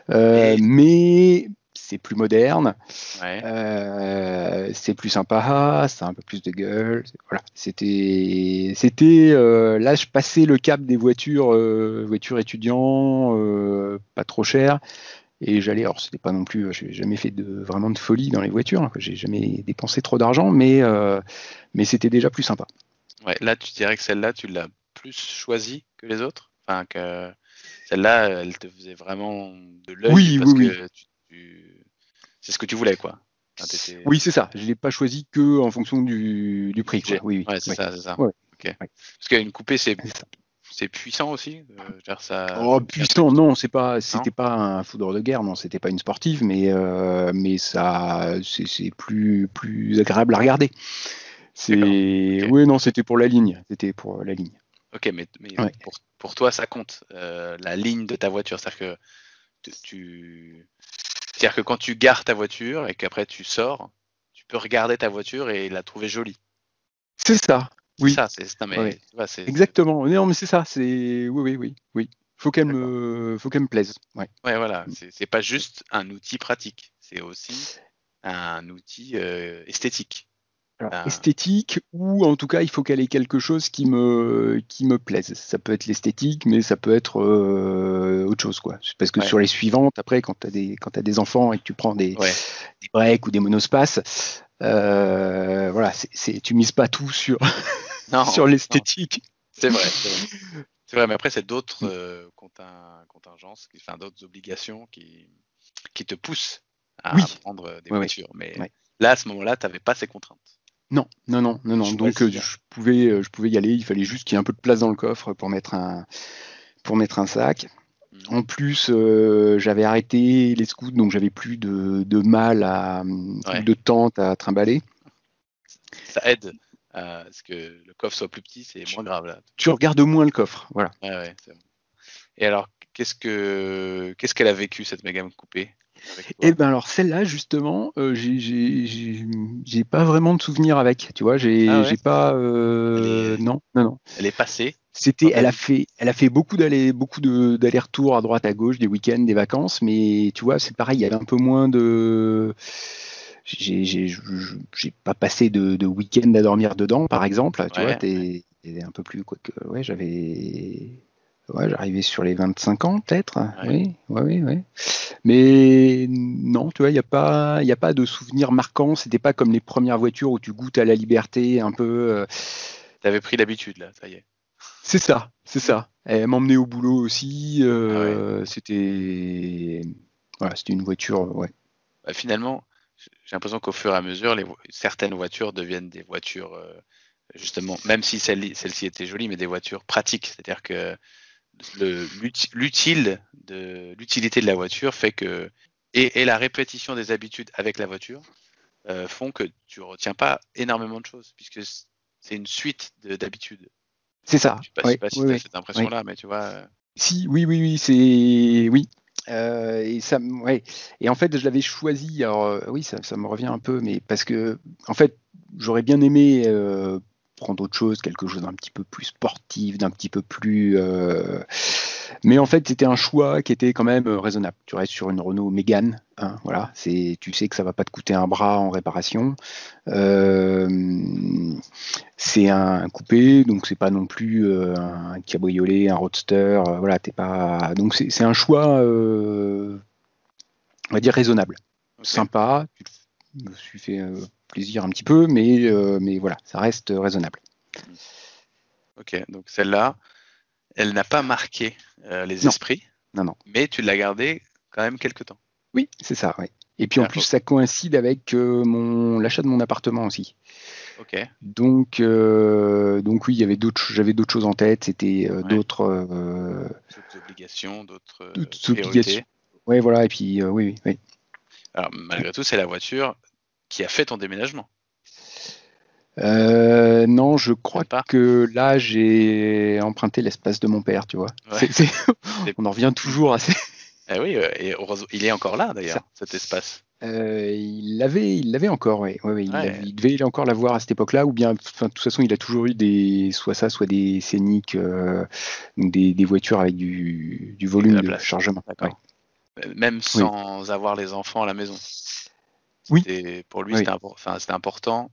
Euh, mais c'est plus moderne, euh, c'est plus sympa, ça a un peu plus de gueule. Voilà, c'était, c'était. Euh, là, je passais le cap des voitures, voitures étudiants, pas trop chères, et j'allais. Alors, c'était pas non plus. J'ai jamais fait de vraiment de folie dans les voitures. J'ai jamais dépensé trop d'argent, mais mais c'était déjà plus sympa. Ouais, là, tu dirais que celle-là, tu l'as plus choisie que les autres, enfin que celle-là, elle te faisait vraiment de l'œil oui, parce oui, que c'est ce que tu voulais, quoi. oui, c'est ça. Je ne l'ai pas choisi que en fonction du, du prix. Oui, oui. c'est ça, c'est ça. Parce qu'une coupée, c'est c'est puissant aussi. Euh, ça... Oh, puissant, non, c'est pas, c'était pas un foudre de guerre, non, c'était pas une sportive, mais euh, mais ça, c'est plus plus agréable à regarder. C'est, oui, non, c'était pour la ligne, c'était pour la ligne. Ok, mais, pour, toi, ça compte, euh, la ligne de ta voiture. C'est-à-dire que tu. C'est-à-dire que quand tu gares ta voiture et qu'après tu sors, tu peux regarder ta voiture et la trouver jolie. C'est ça. Oui. Ça, c'est, Exactement. Non, mais c'est ça. C'est oui, oui, oui, oui. Faut qu'elle me, faut qu'elle me plaise. Ouais. Ouais, voilà. C'est, pas juste un outil pratique. C'est aussi un outil euh, esthétique. Ah. esthétique ou en tout cas il faut qu'elle ait quelque chose qui me qui me plaise. Ça peut être l'esthétique, mais ça peut être euh, autre chose quoi. Parce que sur les suivantes, après quand tu as des quand as des enfants et que tu prends des, des breaks ou des monospaces, euh, voilà, c'est tu mises pas tout sur sur l'esthétique. C'est vrai. C'est vrai. mais après c'est d'autres euh, contingences, enfin d'autres obligations qui qui te poussent à prendre des voitures. Mais là à ce moment-là, tu n'avais pas ces contraintes. Non, non, non, non, non. Donc euh, je pouvais, euh, je pouvais y aller. Il fallait juste qu'il y ait un peu de place dans le coffre pour mettre un, pour mettre un sac. Mhm. En plus, euh, j'avais arrêté les scouts, donc j'avais plus de, mal à, de tente à trimballer. Ça aide à ce que le coffre soit plus petit, c'est moins grave là. Tu regardes moins le coffre, voilà. Et alors, qu'est-ce que qu'est-ce qu'elle a vécu cette méga coupée et eh ben alors celle-là justement, euh, j'ai pas vraiment de souvenir avec. Tu vois, j'ai ah pas. Euh, non, non, non. Elle est passée. C'était, elle a fait, elle a fait beaucoup d'aller, beaucoup d'allers-retours à droite, à gauche, des week-ends, des vacances, mais tu vois, c'est pareil, il y avait un peu moins de. J'ai pas passé de, week-end à dormir dedans, par exemple. Tu vois, t'es un peu plus quoi que. Ouais, j'avais Ouais, j'arrivais sur les 25 ans, peut-être. Oui, oui, oui. Mais non, tu vois, il n'y a, pas, a pas de souvenir marquant. C'était pas comme les premières voitures où tu goûtes à la liberté un peu. Euh. Tu avais pris l'habitude, là, ça y est. C'est ça, c'est ça. Elle m'emmenait au boulot aussi. Euh, ah c'était. Voilà, c'était une voiture, ouais. Bah, finalement, j'ai l'impression qu'au fur et à mesure, les, certaines voitures deviennent des voitures, euh, justement, même si celle-ci était jolie, mais des voitures pratiques. C'est-à-dire que l'utile de l'utilité de la voiture fait que et, la répétition des habitudes avec la voiture euh, font que tu retiens pas énormément de choses puisque c'est une suite d'habitudes. C'est ça. Je sais pas, si tu as cette impression-là, mais tu vois. Euh, si, oui, oui, oui, c'est oui. Euh, et ça, ouais. Et en fait, je l'avais choisi. Alors, oui, ça, ça, me revient un peu, mais parce que, en fait, j'aurais bien aimé prendre autre chose, quelque chose d'un petit peu plus sportif, d'un petit peu plus, euh, Mais en fait, c'était un choix qui était quand même raisonnable. Tu restes sur une Renault Mégane, hein, voilà. C'est, tu sais que ça va pas te coûter un bras en réparation. c'est un coupé, donc c'est pas non plus un cabriolet, un roadster. voilà, t'es pas. Donc c'est, un choix, on va dire raisonnable, sympa. Je me suis fait plaisir un petit peu, mais, mais voilà, ça reste raisonnable. Ok, donc celle-là, elle n'a pas marqué euh, les esprits. Non, non. Mais tu l'as gardée quand même quelques temps. Oui, c'est ça, oui. Et puis en plus, ça coïncide avec euh, mon l'achat de mon appartement aussi. Ok. Donc, euh, donc oui, il y avait d'autres, j'avais d'autres choses en tête. C'était d'autres, obligations, d'autres obligations. Oui, voilà. Et puis oui, oui. Alors malgré tout, c'est la voiture qui a fait ton déménagement. Euh, non, je crois pas. que là, j'ai emprunté l'espace de mon père, tu vois. On en revient toujours à ces... Eh oui, euh, et il est encore là d'ailleurs, cet espace. Euh, il l'avait, il l'avait encore, oui. Ouais, il, devait encore l'avoir à cette époque-là, ou bien, de toute façon, il a toujours eu des, soit ça, soit des scéniques, des, des, voitures avec du, du volume de, chargement. Même sans avoir les enfants à la maison. Oui. Pour lui, c'était important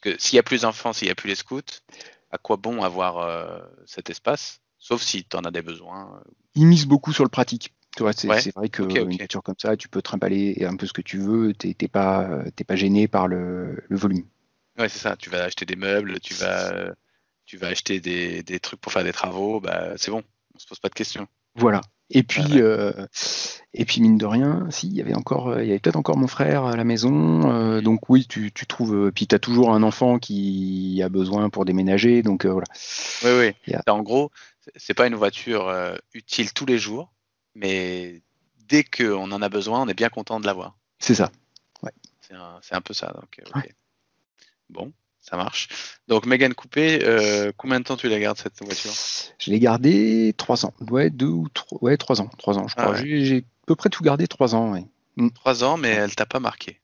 parce que s'il n'y a plus d'enfants, s'il n'y a plus les scouts, à quoi bon avoir euh, cet espace? Sauf si tu en as des besoins. Euh. Ils misent beaucoup sur le pratique. C'est vrai que une voiture comme ça, tu peux trimballer un peu ce que tu veux, tu n'es pas, pas gêné par le, volume. Ouais, c'est ça. Tu vas acheter des meubles, tu vas, tu vas acheter des, des trucs pour faire des travaux, bah, c'est bon, on se pose pas de questions. Voilà. Et puis, euh, et puis mine de rien, si, il y avait encore, euh, il y avait peut-être encore mon frère à la maison. Euh, donc oui, tu, tu trouves. Puis tu as toujours un enfant qui a besoin pour déménager. Donc voilà. Oui, oui. En gros, c'est pas une voiture utile tous les jours, mais dès qu'on en a besoin, on est bien content de l'avoir. C'est ça. Ouais. C'est un, un, peu ça. Donc, Bon. Ça marche. Donc Megan Coupé, euh, combien de temps tu la gardes cette voiture? Je l'ai gardée trois ans. Ouais, deux ou trois. Ouais, trois ans. Trois ans, je crois. Ah j'ai à peu près tout gardé trois ans. Ouais. Mm. Trois ans, mais elle t'a pas marqué.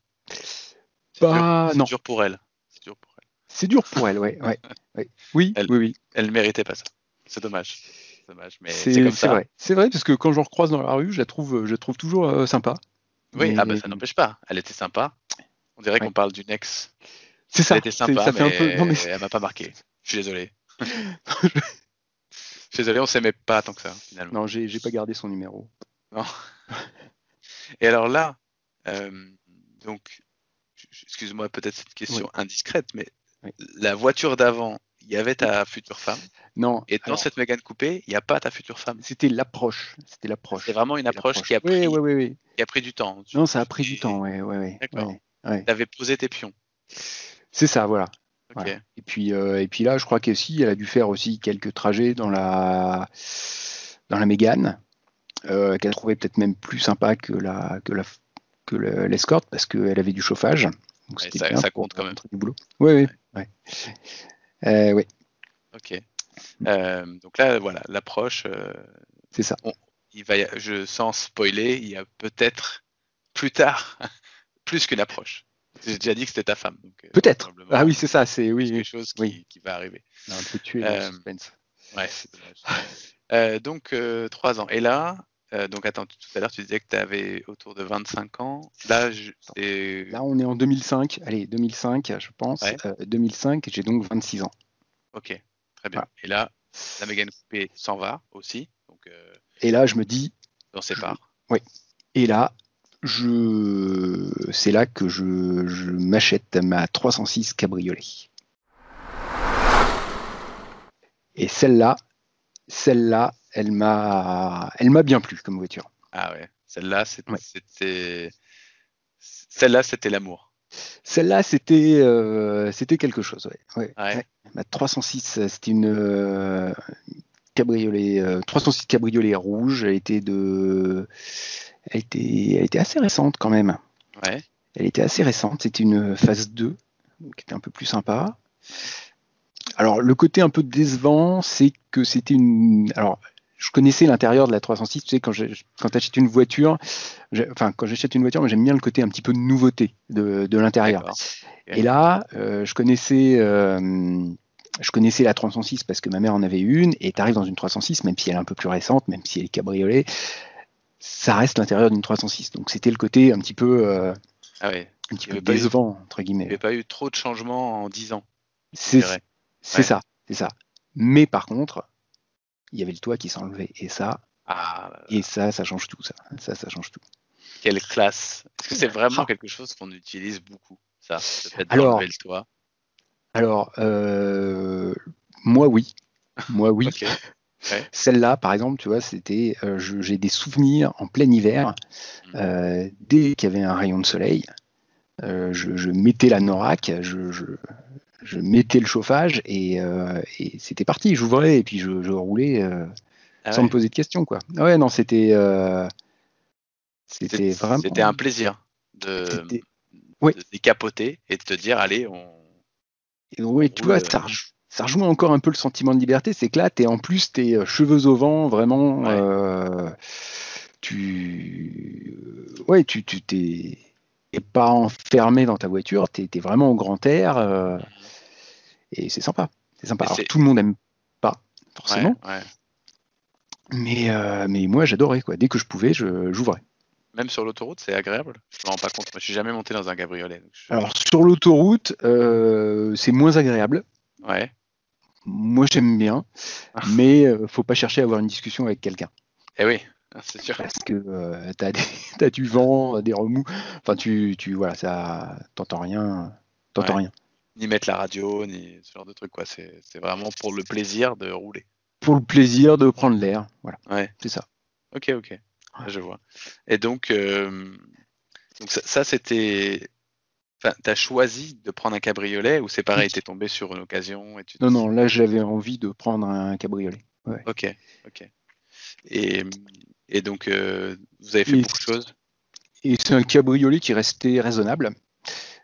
Bah, dur, non. dur pour elle. C'est dur pour elle. C'est dur pour elle, ouais. ouais, Oui, elle, oui, oui. Elle méritait pas ça. C'est dommage. dommage, mais c'est vrai. C'est vrai parce que quand je la recroise dans la rue, je la trouve, je trouve toujours euh, sympa. Oui, ah bah, ça n'empêche pas. Elle était sympa. On dirait qu'on parle d'une ex. C'est ça. C'était sympa, ça fait mais, un peu... elle m'a pas marqué. Je suis désolé. je suis désolé, on s'aimait pas tant que ça, finalement. Non, j'ai pas gardé son numéro. Non. Et alors là, euh, donc, excuse-moi peut-être cette question indiscrète, mais la voiture d'avant, il y avait ta future femme. Non. Et dans cette Mégane coupée, il n'y a pas ta future femme. C'était l'approche. C'était l'approche. C'est vraiment une approche, qui a pris, qui a pris du temps. Non, ça a pris du temps, ouais, ouais, D'accord. Tu avais posé tes pions. C'est ça, voilà. Et puis euh, et puis là, je crois qu'elle elle a dû faire aussi quelques trajets dans la dans la Mégane, euh, qu'elle trouvait peut-être même plus sympa que la que la que l'escorte parce qu'elle avait du chauffage. Donc ça, ça compte quand même. Du boulot. Oui, oui, euh, oui. Ok. donc là, voilà, l'approche. C'est ça. il va, je sens spoiler, il y a peut-être plus tard plus qu'une approche. J'ai déjà dit que c'était ta femme. Euh, Peut-être. Ah oui, c'est ça. C'est oui, quelque chose qui, qui, va arriver. Non, on peut tuer le euh, suspense. Ouais, c'est dommage. euh, donc, euh, 3 ans. Et là, euh, donc attends, tout à l'heure, tu disais que tu avais autour de 25 ans. Là, je, là, on est en 2005. Allez, 2005, je pense. Ouais. 2005, j'ai donc 26 ans. Ok, très bien. Et là, la Mégane Coupé s'en va aussi. Donc, Et là, je me dis. On sépare. Oui. Et là, je... c'est là que je, m'achète ma 306 cabriolet. Et celle-là, celle-là, elle m'a, elle m'a bien plu comme voiture. Ah ouais, celle-là, c'était, celle-là, c'était l'amour. Celle-là, c'était, euh, c'était quelque chose. Ouais. Ma 306, c'était une euh, cabriolet, 306 euh, cabriolet rouge. Elle était de, elle était, assez récente quand même. Ouais. Elle était assez récente. C'était une phase 2, qui était un peu plus sympa. Alors, le côté un peu décevant, c'est que c'était une. Alors, je connaissais l'intérieur de la 306. Tu sais, quand tu achètes une voiture, enfin, quand j'achète une voiture, j'aime bien le côté un petit peu de nouveauté de, l'intérieur. Et là, euh, je connaissais. Euh, je connaissais la 306 parce que ma mère en avait une, et tu arrives dans une 306, même si elle est un peu plus récente, même si elle est cabriolet, ça reste l'intérieur d'une 306. Donc c'était le côté un petit peu, euh, ah ouais. un petit peu décevant, entre guillemets. Il n'y avait pas eu trop de changements en 10 ans. C'est ça, c'est ça. Mais par contre, il y avait le toit qui s'enlevait, et ça, ah, et ça, ça change tout, ça. Ça, ça change tout. Quelle classe Est-ce que c'est vraiment ah. quelque chose qu'on utilise beaucoup, ça, le fait alors, le toit? Alors, euh, moi, oui. Moi, oui. Celle-là, par exemple, tu vois, c'était, euh, j'ai des souvenirs en plein hiver, mmh. euh, dès qu'il y avait un rayon de soleil, je, mettais la Norac, je, je, mettais le chauffage et, c'était parti. J'ouvrais et puis je, roulais ah sans me poser de questions, quoi. Ouais, non, c'était, c'était vraiment. C'était un plaisir de, décapoter et de te dire, allez, on. Oui, tu vois, ça, ça rejoint encore un peu le sentiment de liberté, c'est que là, es, en plus, tes euh, cheveux au vent, vraiment. Euh, tu. Ouais, tu t'es pas enfermé dans ta voiture, tu es, vraiment au grand air. Euh, et c'est sympa. C'est sympa. Alors, tout le monde aime pas, forcément. Mais, mais moi, j'adorais. quoi. Dès que je pouvais, j'ouvrais. Même sur l'autoroute, c'est agréable Je me rends pas compte. Moi, je suis jamais monté dans un cabriolet. Alors, sur l'autoroute, euh, c'est moins agréable. Ouais. Moi, j'aime bien. Ah. mais il euh, faut pas chercher à avoir une discussion avec quelqu'un. Eh oui, c'est sûr. Parce que euh, tu as, du vent, des remous. Enfin, tu, tu voilà, ça, t'entends rien. T'entends rien. Ni mettre la radio, ni ce genre de truc, quoi. C'est vraiment pour le plaisir de rouler. Pour le plaisir de prendre l'air. Voilà. Ouais. C'est ça. Ok, ok. Je vois. Et donc, euh, donc ça, c'était. Enfin, t'as choisi de prendre un cabriolet ou c'est pareil, t'es tombé sur une occasion et tu Non, non, là j'avais envie de prendre un cabriolet. Ok, ok. Et, et donc, euh, vous avez fait beaucoup de choses? Et c'est un cabriolet qui restait raisonnable.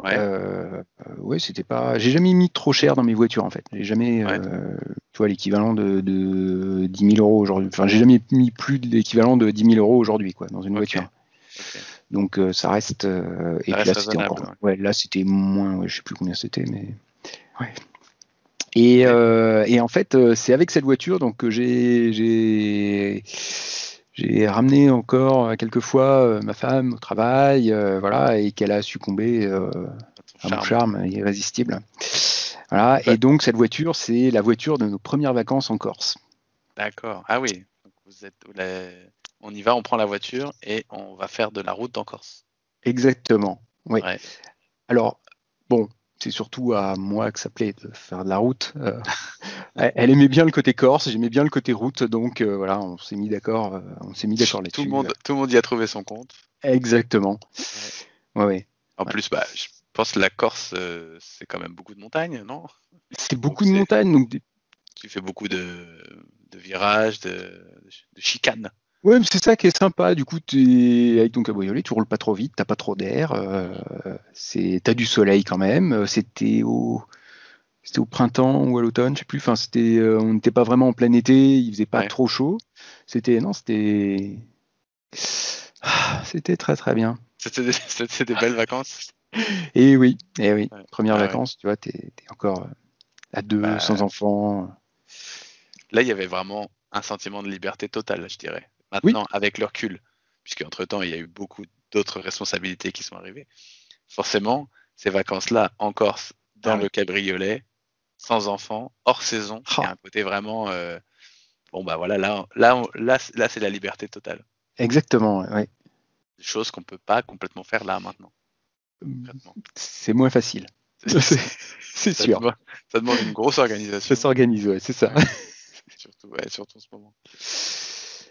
Ouais. Euh, ouais, c'était pas. J'ai jamais mis trop cher dans mes voitures en fait. J'ai jamais, euh, tu vois, l'équivalent de, de 10 000 euros aujourd'hui. Enfin, j'ai jamais mis plus de l'équivalent de 10 000 euros aujourd'hui, quoi, dans une voiture. Donc euh, ça reste. et là, c'était encore. Ouais. là, c'était moins. Ouais, je sais plus combien c'était, mais. Ouais. Et, et en fait, c'est avec cette voiture donc que j'ai j'ai ramené encore euh, quelques fois euh, ma femme au travail, euh, voilà, et qu'elle a succombé à mon charme irrésistible. Voilà, et donc cette voiture, c'est la voiture de nos premières vacances en Corse. D'accord. Ah oui. vous êtes, on y va, on prend la voiture et on va faire de la route en Corse. Exactement. Oui. Alors, bon, c'est surtout à moi que ça plaît de faire de la route. Euh, elle aimait bien le côté corse, j'aimais bien le côté route, donc euh, voilà, on s'est mis d'accord, euh, on s'est mis d'accord là-dessus. Tout le monde, tout le monde y a trouvé son compte. Exactement. Ouais. En plus, bah, je pense que la Corse, c'est quand même beaucoup de montagnes, non? C'est beaucoup de montagnes, donc tu fais beaucoup de, virages, de, de chicanes. Ouais, c'est ça qui est sympa. Du coup, es avec ton cabriolet, tu roules pas trop vite, t'as pas trop d'air, euh, t'as du soleil quand même. C'était au, c'était au printemps ou à l'automne, je sais plus. Enfin, c'était, euh, on n'était pas vraiment en plein été, il faisait pas trop chaud. C'était, non, c'était, ah, c'était très très bien. C'était des, belles vacances. Et oui, et oui. Première vacances, tu vois, t'es, es encore à deux, bah, sans enfants. Là, il y avait vraiment un sentiment de liberté totale, je dirais maintenant avec le recul, puisque entre-temps, il y a eu beaucoup d'autres responsabilités qui sont arrivées. Forcément, ces vacances-là en Corse, dans ah le cabriolet, sans enfants, hors saison, il y a ah. un côté vraiment... Euh, bon, bah voilà, là, là, là, là c'est la liberté totale. Exactement, oui. Des choses qu'on ne peut pas complètement faire là maintenant. C'est moins facile. C'est sûr. ça demande une grosse organisation. Ça s'organise, ouais, c'est ça. surtout, ouais, surtout en ce moment.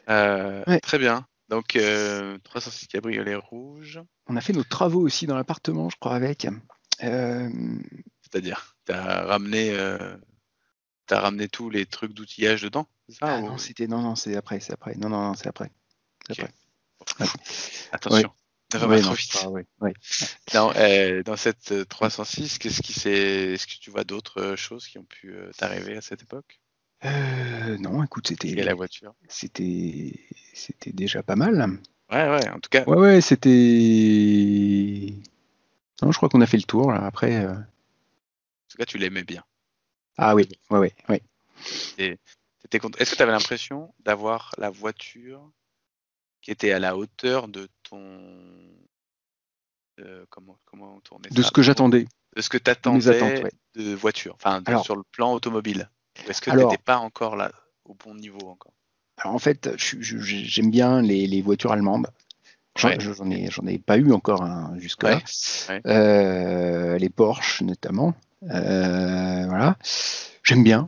Euh, très bien. Donc, euh, 306 cabriolet rouge. On a fait nos travaux aussi dans l'appartement, je crois, avec. Euh, C'est-à-dire, tu as ramené, euh, as ramené tous les trucs d'outillage dedans ah, Non, c'était non, non, c'est après, c'est après. Non, non, non c'est après. Attention. Trop vite. Dans, dans, cette 306, qu'est-ce qui s'est, est-ce que tu vois d'autres choses qui ont pu t'arriver à cette époque? Euh, non, écoute, c'était. la voiture C'était, c'était déjà pas mal. Ouais, ouais, en tout cas. Ouais, ouais, c'était. Non, je crois qu'on a fait le tour là. Après. Euh. En tout cas, tu l'aimais bien. Ah oui, oui, oui. oui. Est-ce que tu avais l'impression d'avoir la voiture qui était à la hauteur de ton. comment, comment tourner De ce que j'attendais. De ce que tu attendais de voiture, enfin sur le plan automobile? Est-ce que tu n'étais pas encore là, au bon niveau encore? Alors en fait, j'aime bien les, voitures allemandes. J'en ai, ai, pas eu encore jusque-là. Euh, les Porsche notamment. Euh, voilà. J'aime bien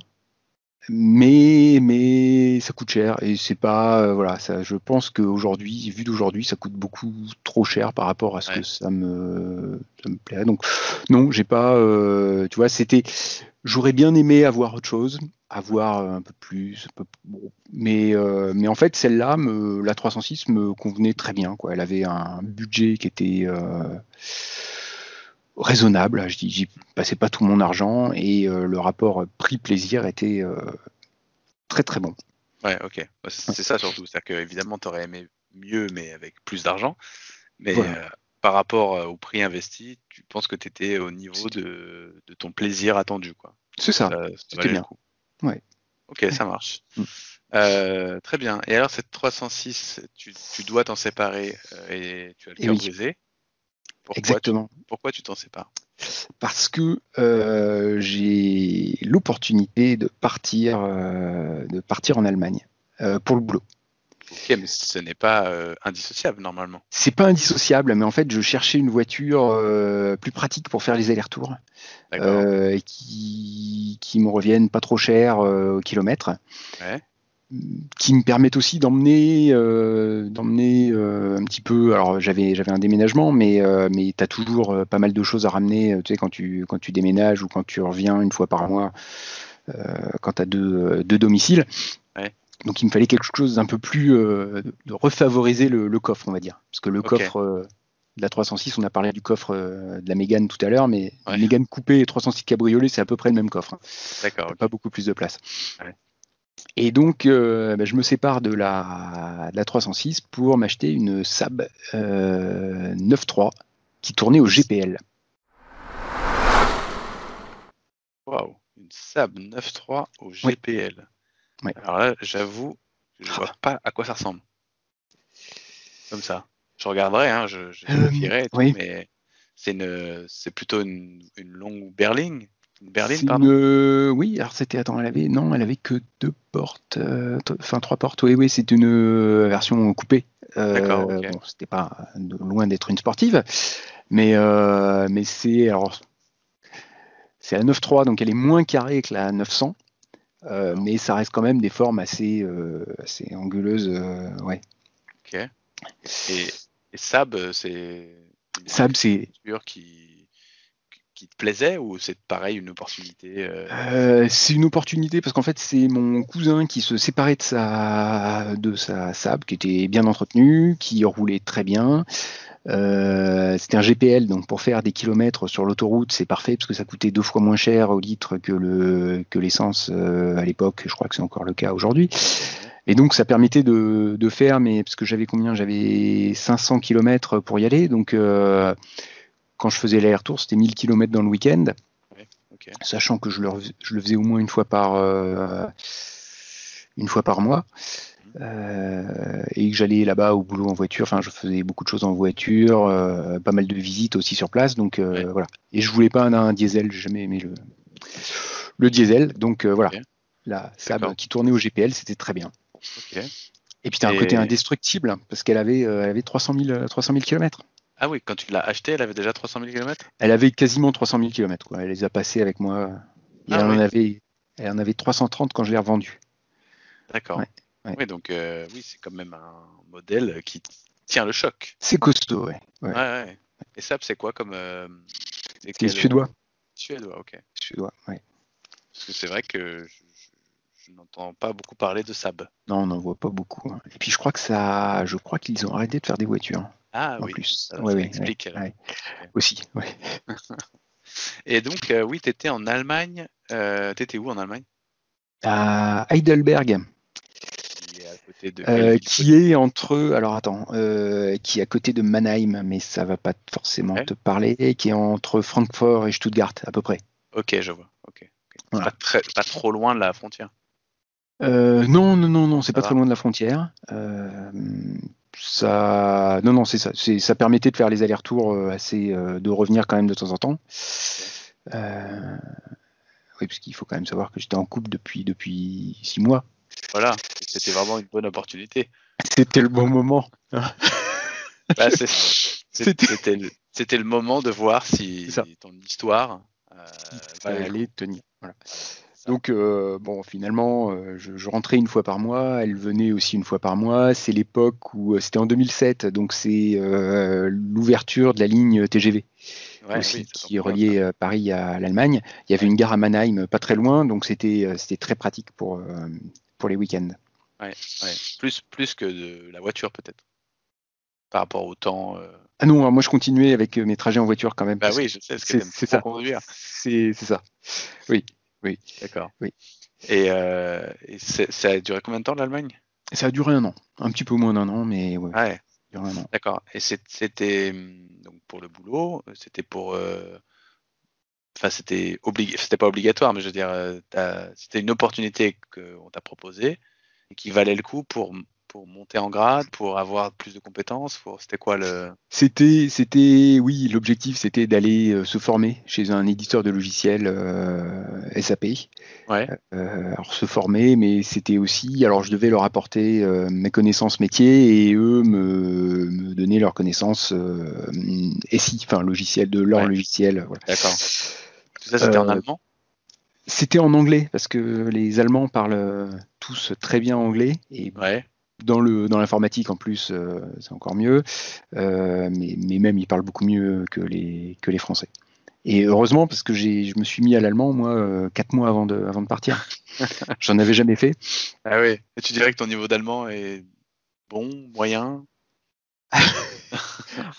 mais mais ça coûte cher. Et c'est pas euh, voilà ça je pense qu'aujourd'hui vu d'aujourd'hui ça coûte beaucoup trop cher par rapport à ce que ça me ça me plairait. Donc non j'ai pas euh, tu vois c'était j'aurais bien aimé avoir autre chose avoir un peu plus mais euh, mais en fait celle-là me la 306 me convenait très bien quoi. Elle avait un budget qui était raisonnable. Je j'y passais pas tout mon argent et euh, le rapport prix-plaisir était euh, très très bon. Ouais, ok. Bah, c'est ça surtout. C'est-à-dire que évidemment, tu aurais aimé mieux, mais avec plus d'argent. Mais euh, par rapport au prix investi, tu penses que tu étais au niveau de, ton plaisir attendu. quoi. C'est ça. C'était bien. Ouais. Ok, ça marche. Mm. très bien. Et alors, cette 306, tu, dois t'en séparer et tu as le cœur brisé. Exactement. pourquoi tu t'en sépares? Parce que euh, j'ai l'opportunité de partir, euh, de partir en Allemagne euh, pour le boulot. Ok, mais ce n'est pas indissociable normalement. C'est pas indissociable, mais en fait, je cherchais une voiture plus pratique pour faire les allers-retours, qui, qui me reviennent pas trop cher au kilomètre. Ouais qui me permettent aussi d'emmener euh, d'emmener euh, un petit peu alors j'avais j'avais un déménagement mais euh, mais tu as toujours pas mal de choses à ramener tu sais quand tu quand tu déménages ou quand tu reviens une fois par mois quand tu as deux, deux domiciles. Donc il me fallait quelque chose d'un peu plus de refavoriser le, coffre on va dire. Parce que le coffre de la 306 on a parlé du coffre de la Mégane tout à l'heure mais Mégane coupée et 306 cabriolet c'est à peu près le même coffre d'accord pas beaucoup plus de place et donc, euh, bah, je me sépare de la, 306 pour m'acheter une Saab 9.3 euh, qui tournait au GPL. Waouh, une Saab 9.3 au GPL. Alors là, j'avoue, je ne vois ah. pas à quoi ça ressemble. Comme ça. Je regarderai, hein, je, je euh, mais c'est plutôt une, une longue berline Berlin, pardon Oui, alors c'était. Attends, elle avait. Non, elle avait que deux portes. Euh, enfin, trois portes. Oui, oui, c'est une euh, version coupée. Euh, D'accord. Bon, c'était pas loin d'être une sportive. Mais, mais c'est. Alors. C'est la 9.3, donc elle est moins carrée que la 900. mais ça reste quand même des formes assez, assez anguleuses. ouais. Ok. Et, et Sab, c'est. Sab, c'est. qui te plaisait ou c'est pareil une opportunité euh euh, C'est une opportunité parce qu'en fait c'est mon cousin qui se séparait de sa de sa qui était bien entretenue, qui roulait très bien. Euh, c'était un GPL, donc pour faire des kilomètres sur l'autoroute, c'est parfait parce que ça coûtait deux fois moins cher au litre que le que l'essence à l'époque. Je crois que c'est encore le cas aujourd'hui. Et donc ça permettait de, de faire, mais parce que j'avais combien? J'avais 500 km pour y aller, donc quand je faisais l'aller-retour, c'était 1000 km dans le week-end. Sachant que je le, je le, faisais au moins une fois par, euh, une fois par mois. Euh, et que j'allais là-bas au boulot en voiture. Enfin, je faisais beaucoup de choses en voiture, euh, pas mal de visites aussi sur place. Donc voilà. Et je voulais pas un, diesel, j'ai jamais aimé le, le diesel. Donc voilà. La Saab qui tournait au GPL, c'était très bien. Et puis tu as un côté indestructible parce qu'elle avait, elle avait 300 000, 300 000 km. Ah oui, quand tu l'as acheté, elle avait déjà 300 000 km Elle avait quasiment 300 000 km. Elle les a passés avec moi. Ah elle, en avait, elle en avait 330 quand je l'ai revendue. D'accord. Oui, donc euh, oui, c'est quand même un modèle qui tient le choc. C'est costaud, ouais. ouais. Et Saab, c'est quoi comme. Euh, c'est suédois. Suédois, ok. Suédois, oui. Parce que c'est vrai que je, n'entends pas beaucoup parler de Saab. Non, on n'en voit pas beaucoup. Hein. Et puis je crois que ça, je crois qu'ils ont arrêté de faire des voitures. Ah en oui, plus. ça, ouais, explique. Aussi, oui. Et donc, euh, oui, tu étais en Allemagne. Euh, tu étais où en Allemagne? À Heidelberg. Qui est, à côté de euh, qui est entre. Alors attends, euh, qui est à côté de Mannheim, mais ça va pas forcément te parler. Qui est entre Francfort et Stuttgart, à peu près. Ok, je vois. Ok. Pas, très, pas trop loin de la frontière? Euh, non, non, non, non, c'est pas très loin de la frontière. Euh, ça, non, non, c'est ça. Ça permettait de faire les allers-retours euh, assez, de revenir quand même de temps en temps. oui, parce qu'il faut quand même savoir que j'étais en couple depuis depuis six mois. Voilà, c'était vraiment une bonne opportunité. C'était le bon moment. Bah, c'était le, le, moment de voir si ton histoire allait tenir. Voilà. Donc, euh, bon, finalement, euh, je, rentrais une fois par mois, elle venait aussi une fois par mois. C'est l'époque où, euh, c'était en 2007, donc c'est l'ouverture de la ligne TGV aussi, qui reliait Paris à l'Allemagne. Il y avait une gare à Mannheim, pas très loin, donc c'était très pratique pour, pour les week-ends. Ouais, Plus, plus que de la voiture peut-être, par rapport au temps. Ah non, moi je continuais avec mes trajets en voiture quand même. Bah oui, je sais, c'est ça. C'est ça. Oui. Oui. D'accord. Oui. Et, euh, ça a duré combien de temps l'Allemagne? Ça a duré un an, un petit peu moins d'un an, mais ouais. Ah ouais. D'accord. Et c'était donc pour le boulot, c'était pour. Euh, enfin, c'était obligé, c'était pas obligatoire, mais je veux dire, euh, c'était une opportunité qu'on t'a proposée et qui valait le coup pour pour monter en grade, pour avoir plus de compétences C'était quoi le? C'était, c'était, oui, l'objectif c'était d'aller euh, se former chez un éditeur de logiciels euh, SAP. Ouais. Euh, alors se former, mais c'était aussi, alors je devais leur apporter mes connaissances métiers et eux me, me donner leurs connaissances SI, enfin logiciel de leur logiciel. D'accord. Tout ça c'était en allemand? C'était en anglais parce que les Allemands parlent tous très bien anglais et ouais dans le dans l'informatique en plus euh, c'est encore mieux. Euh, mais, mais, même ils parlent beaucoup mieux que les que les français. Et heureusement parce que j'ai je me suis mis à l'allemand moi euh, quatre mois avant de avant de partir. J'en avais jamais fait. Ah oui et tu dirais que ton niveau d'allemand est bon moyen?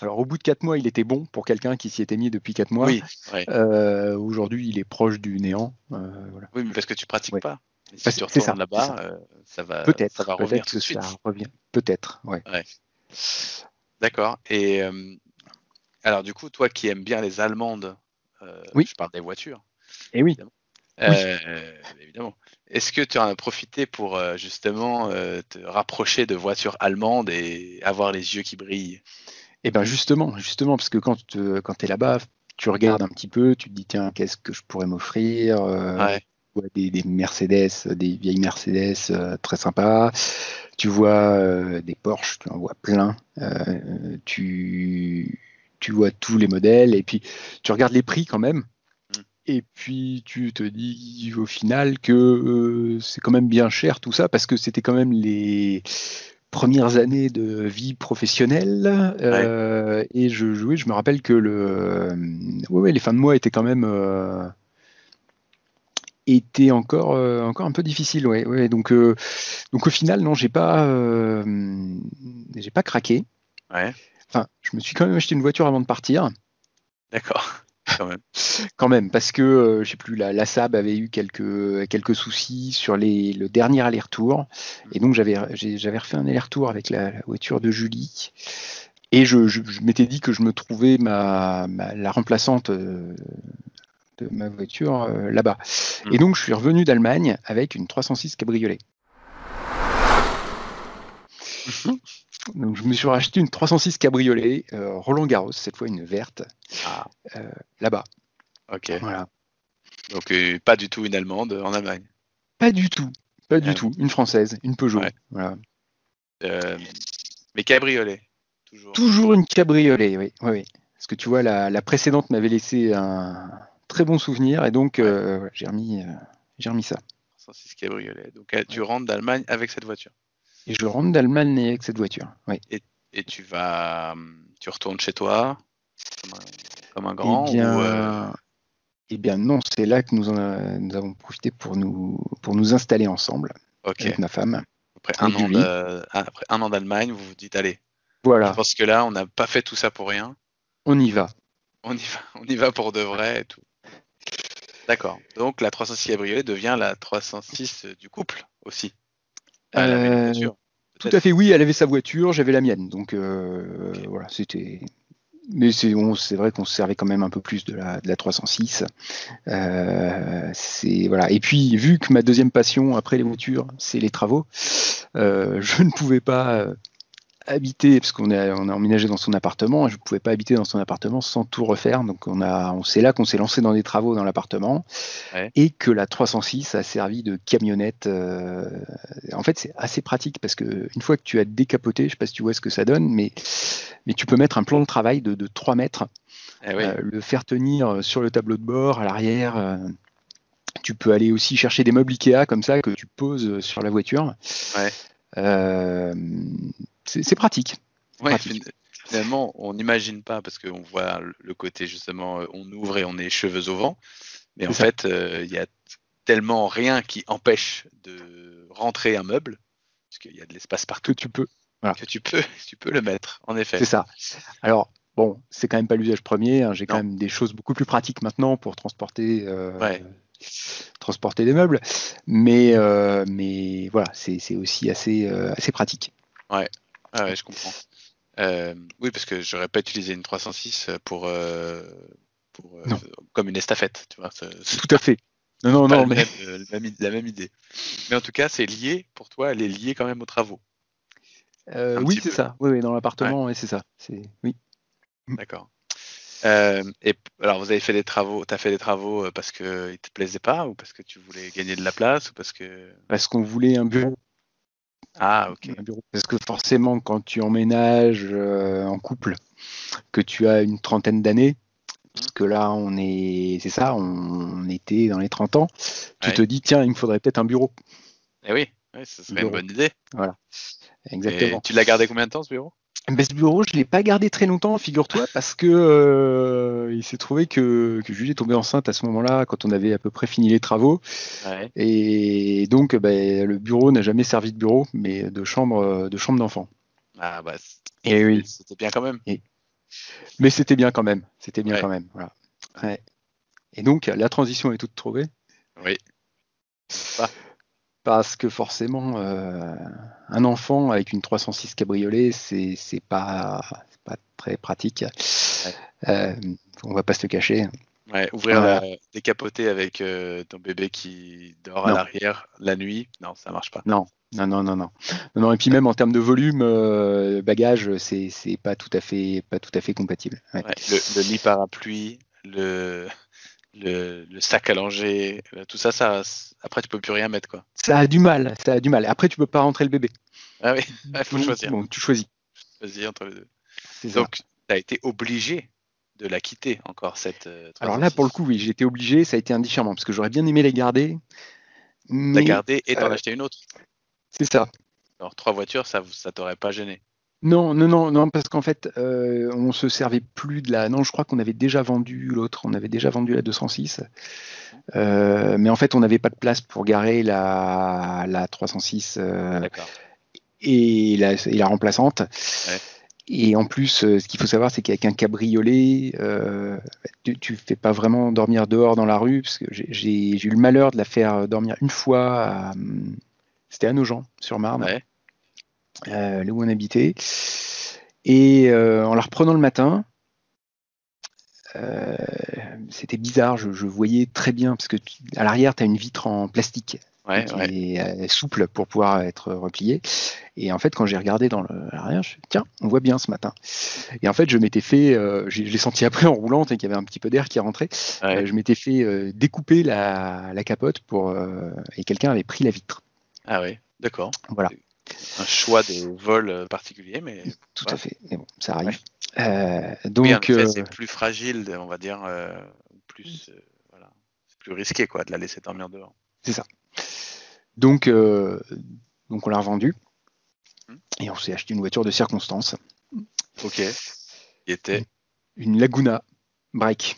Alors au bout de quatre mois il était bon pour quelqu'un qui s'y était mis depuis quatre mois. Oui, aujourd'hui il est proche du néant oui mais parce que tu pratiques pas si tu retournes là-bas, euh, ça va, peut-être, ça va revenir tout de suite. revient. Peut-être, ouais. D'accord. Et euh, alors, du coup, toi qui aimes bien les Allemandes, euh, oui. je parle des voitures. Et eh oui. Évidemment. Est-ce que tu en as profité pour justement te rapprocher de voitures allemandes et avoir les yeux qui brillent? Eh bien, justement, justement, parce que quand, quand tu es là-bas, tu regardes un petit peu, tu te dis tiens, qu'est-ce que je pourrais m'offrir ouais vois des, Mercedes, des vieilles Mercedes euh, très sympas. Tu vois euh, des Porsche, tu en vois plein. Euh, tu, tu vois tous les modèles et puis tu regardes les prix quand même. Mm. Et puis tu te dis au final que c'est quand même bien cher tout ça parce que c'était quand même les premières années de vie professionnelle et je jouais, je me rappelle que le, ouais, les fins de mois étaient quand même était encore euh, encore un peu difficile ouais, ouais. Donc euh, donc au final non j'ai pas euh, j'ai pas craqué. Ouais. enfin je me suis quand même acheté une voiture avant de partir. D'accord. Quand même. Quand même parce que je sais plus la, la Saab avait eu quelques quelques soucis sur les le dernier aller-retour. Et donc j'avais j'avais refait un aller-retour avec la, voiture de Julie. Et je, je, m'étais dit que je me trouvais ma, ma la remplaçante de ma voiture euh, là-bas. Et mm. donc, je suis revenu d'Allemagne avec une 306 cabriolet. donc, je me suis racheté une 306 cabriolet euh, Roland Garros, cette fois une verte, ah. euh, là-bas. Ok. Voilà. Donc, pas du tout une allemande en Allemagne. Pas du tout. Pas du tout. Une française, une Peugeot. Voilà. mais cabriolet. Toujours. Toujours une cabriolet, oui. oui, oui. Parce que tu vois, la, la précédente m'avait laissé un, très bon souvenir et donc euh, j'ai remis, euh, remis ça. 106 cabriolet. Donc euh, tu rentres d'Allemagne avec cette voiture. Et je rentre d'Allemagne avec cette voiture. Oui. Et, et, tu vas, tu retournes chez toi comme un, grand eh bien, eh bien non, c'est là que nous, nous avons profité pour nous, pour nous installer ensemble avec ma femme. Après un, an après un an d'Allemagne, vous vous dites allez. Voilà. Parce que là, on n'a pas fait tout ça pour rien. On y va. On y va, on y va pour de vrai et tout. D'accord. Donc la 306 cabriolet devient la 306 du couple aussi. Euh, tout à fait, oui, elle avait sa voiture, j'avais la mienne. Donc euh, voilà, c'était mais c'est vrai qu'on se servait quand même un peu plus de la, de la 306. Euh, c'est voilà. Et puis vu que ma deuxième passion après les voitures, c'est les travaux, euh, je ne pouvais pas habiter, parce qu'on a, on a emménagé dans son appartement, je ne pouvais pas habiter dans son appartement sans tout refaire. Donc on a, on c'est là qu'on s'est lancé dans des travaux dans l'appartement, et que la 306 a servi de camionnette. Euh, en fait, c'est assez pratique parce que une fois que tu as décapoté, je ne sais pas si tu vois ce que ça donne, mais, mais tu peux mettre un plan de travail de, de 3 mètres, eh euh, le faire tenir sur le tableau de bord, à l'arrière. Euh, tu peux aller aussi chercher des meubles Ikea comme ça que tu poses sur la voiture. Ouais. Euh, c'est pratique. Finalement, on n'imagine pas parce qu'on voit le côté justement, euh, on ouvre et on est cheveux au vent. Mais en fait, euh, il y a tellement rien qui empêche de rentrer un meuble, parce qu'il y a de l'espace partout. Que tu peux. Que tu peux, tu peux le mettre, en effet. C'est ça. Alors, bon, c'est quand même pas l'usage premier. Hein. J'ai quand même des choses beaucoup plus pratiques maintenant pour transporter transporter des meubles. Mais, euh, mais voilà, c'est aussi assez, euh, assez pratique. Ouais. ouais, je comprends. Euh, oui, parce que j'aurais pas utilisé une 306 pour, pour comme une estafette, tu vois. Tout à fait. Non, non, non, mais... la même idée. Mais en tout cas, c'est lié, pour toi, elle est liée quand même aux travaux. oui, c'est ça. Oui, oui, dans l'appartement, ouais. c'est ça. Oui. D'accord. Euh, et alors, vous avez fait des travaux, tu as fait des travaux euh, parce qu'ils te plaisaient pas ou parce que tu voulais gagner de la place ou parce que. Parce qu'on voulait un bureau. Ah, ok. Parce que forcément, quand tu emménages euh, en couple, que tu as une trentaine d'années, parce que là, on est, c'est ça, on, était dans les 30 ans, tu te dis, tiens, il me faudrait peut-être un bureau. Eh oui, oui ce serait une bonne idée. Voilà. Exactement. tu l'as gardé combien de temps ce bureau? Ce bureau, je ne l'ai pas gardé très longtemps, figure-toi, parce que euh, il s'est trouvé que, que Julie est tombée enceinte à ce moment-là, quand on avait à peu près fini les travaux. Et donc, ben, le bureau n'a jamais servi de bureau, mais de chambre de chambre d'enfant. Ah bah, oui. c'était bien quand même. Mais c'était bien quand même. C'était bien quand même. Voilà. Et donc, la transition est toute trouvée. Oui parce que forcément, euh, un enfant avec une 306 cabriolet, c'est pas pas très pratique. Euh, on va pas se le cacher. Ouais, ouvrir la, décapoter avec euh, ton bébé qui dort à l'arrière la nuit, non, ça marche pas. Non, non, non, non, non. non et puis même en termes de volume, bagage, c'est c'est pas tout à fait pas tout à fait compatible. le, le lit parapluie, le le, sac à langer, euh, tout ça, ça, après tu peux plus rien mettre quoi. Ça a du mal, ça a du mal. Après tu peux pas rentrer le bébé. Ah oui, il faut choisir. Bon, tu choisis. Choisis entre les deux. Donc tu as été obligé de la quitter encore cette. Euh, Alors là pour le coup oui, j'ai été obligé, ça a été indifférent parce que j'aurais bien aimé la garder. La garder et t'en euh, acheter une autre. C'est ça. Alors trois voitures, ça, ça t'aurait pas gêné. Non, non, non, non, parce qu'en fait, euh, on se servait plus de la. Non, je crois qu'on avait déjà vendu l'autre. On avait déjà vendu la 206. Euh, mais en fait, on n'avait pas de place pour garer la, la 306 euh, et, la, et la remplaçante. Et en plus, ce qu'il faut savoir, c'est qu'avec un cabriolet, tu, tu fais pas vraiment dormir dehors dans la rue, parce que j'ai eu le malheur de la faire dormir une fois. C'était à Nogent, sur Marne. Euh, là où on habitait. Et euh, en la reprenant le matin, euh, c'était bizarre, je, voyais très bien, parce que à l'arrière, tu as une vitre en plastique qui est souple pour pouvoir être repliée. Et en fait, quand j'ai regardé dans l'arrière, je me suis dit, tiens, on voit bien ce matin. Et en fait, je m'étais fait, je l'ai senti après en roulant, et qu'il y avait un petit peu d'air qui rentrait. je m'étais fait découper la, la, capote pour, et quelqu'un avait pris la vitre. Ah oui, d'accord. Voilà un choix de vol euh, particulier, mais tout à fait. Mais bon, ça arrive. Euh, donc, euh, c'est plus fragile, on va dire, plus, voilà, c'est plus risqué quoi de la laisser dormir dehors. C'est ça. Donc, donc on l'a revendu hmm. et on s'est acheté une voiture de circonstance. Ok. Qui était une Laguna break.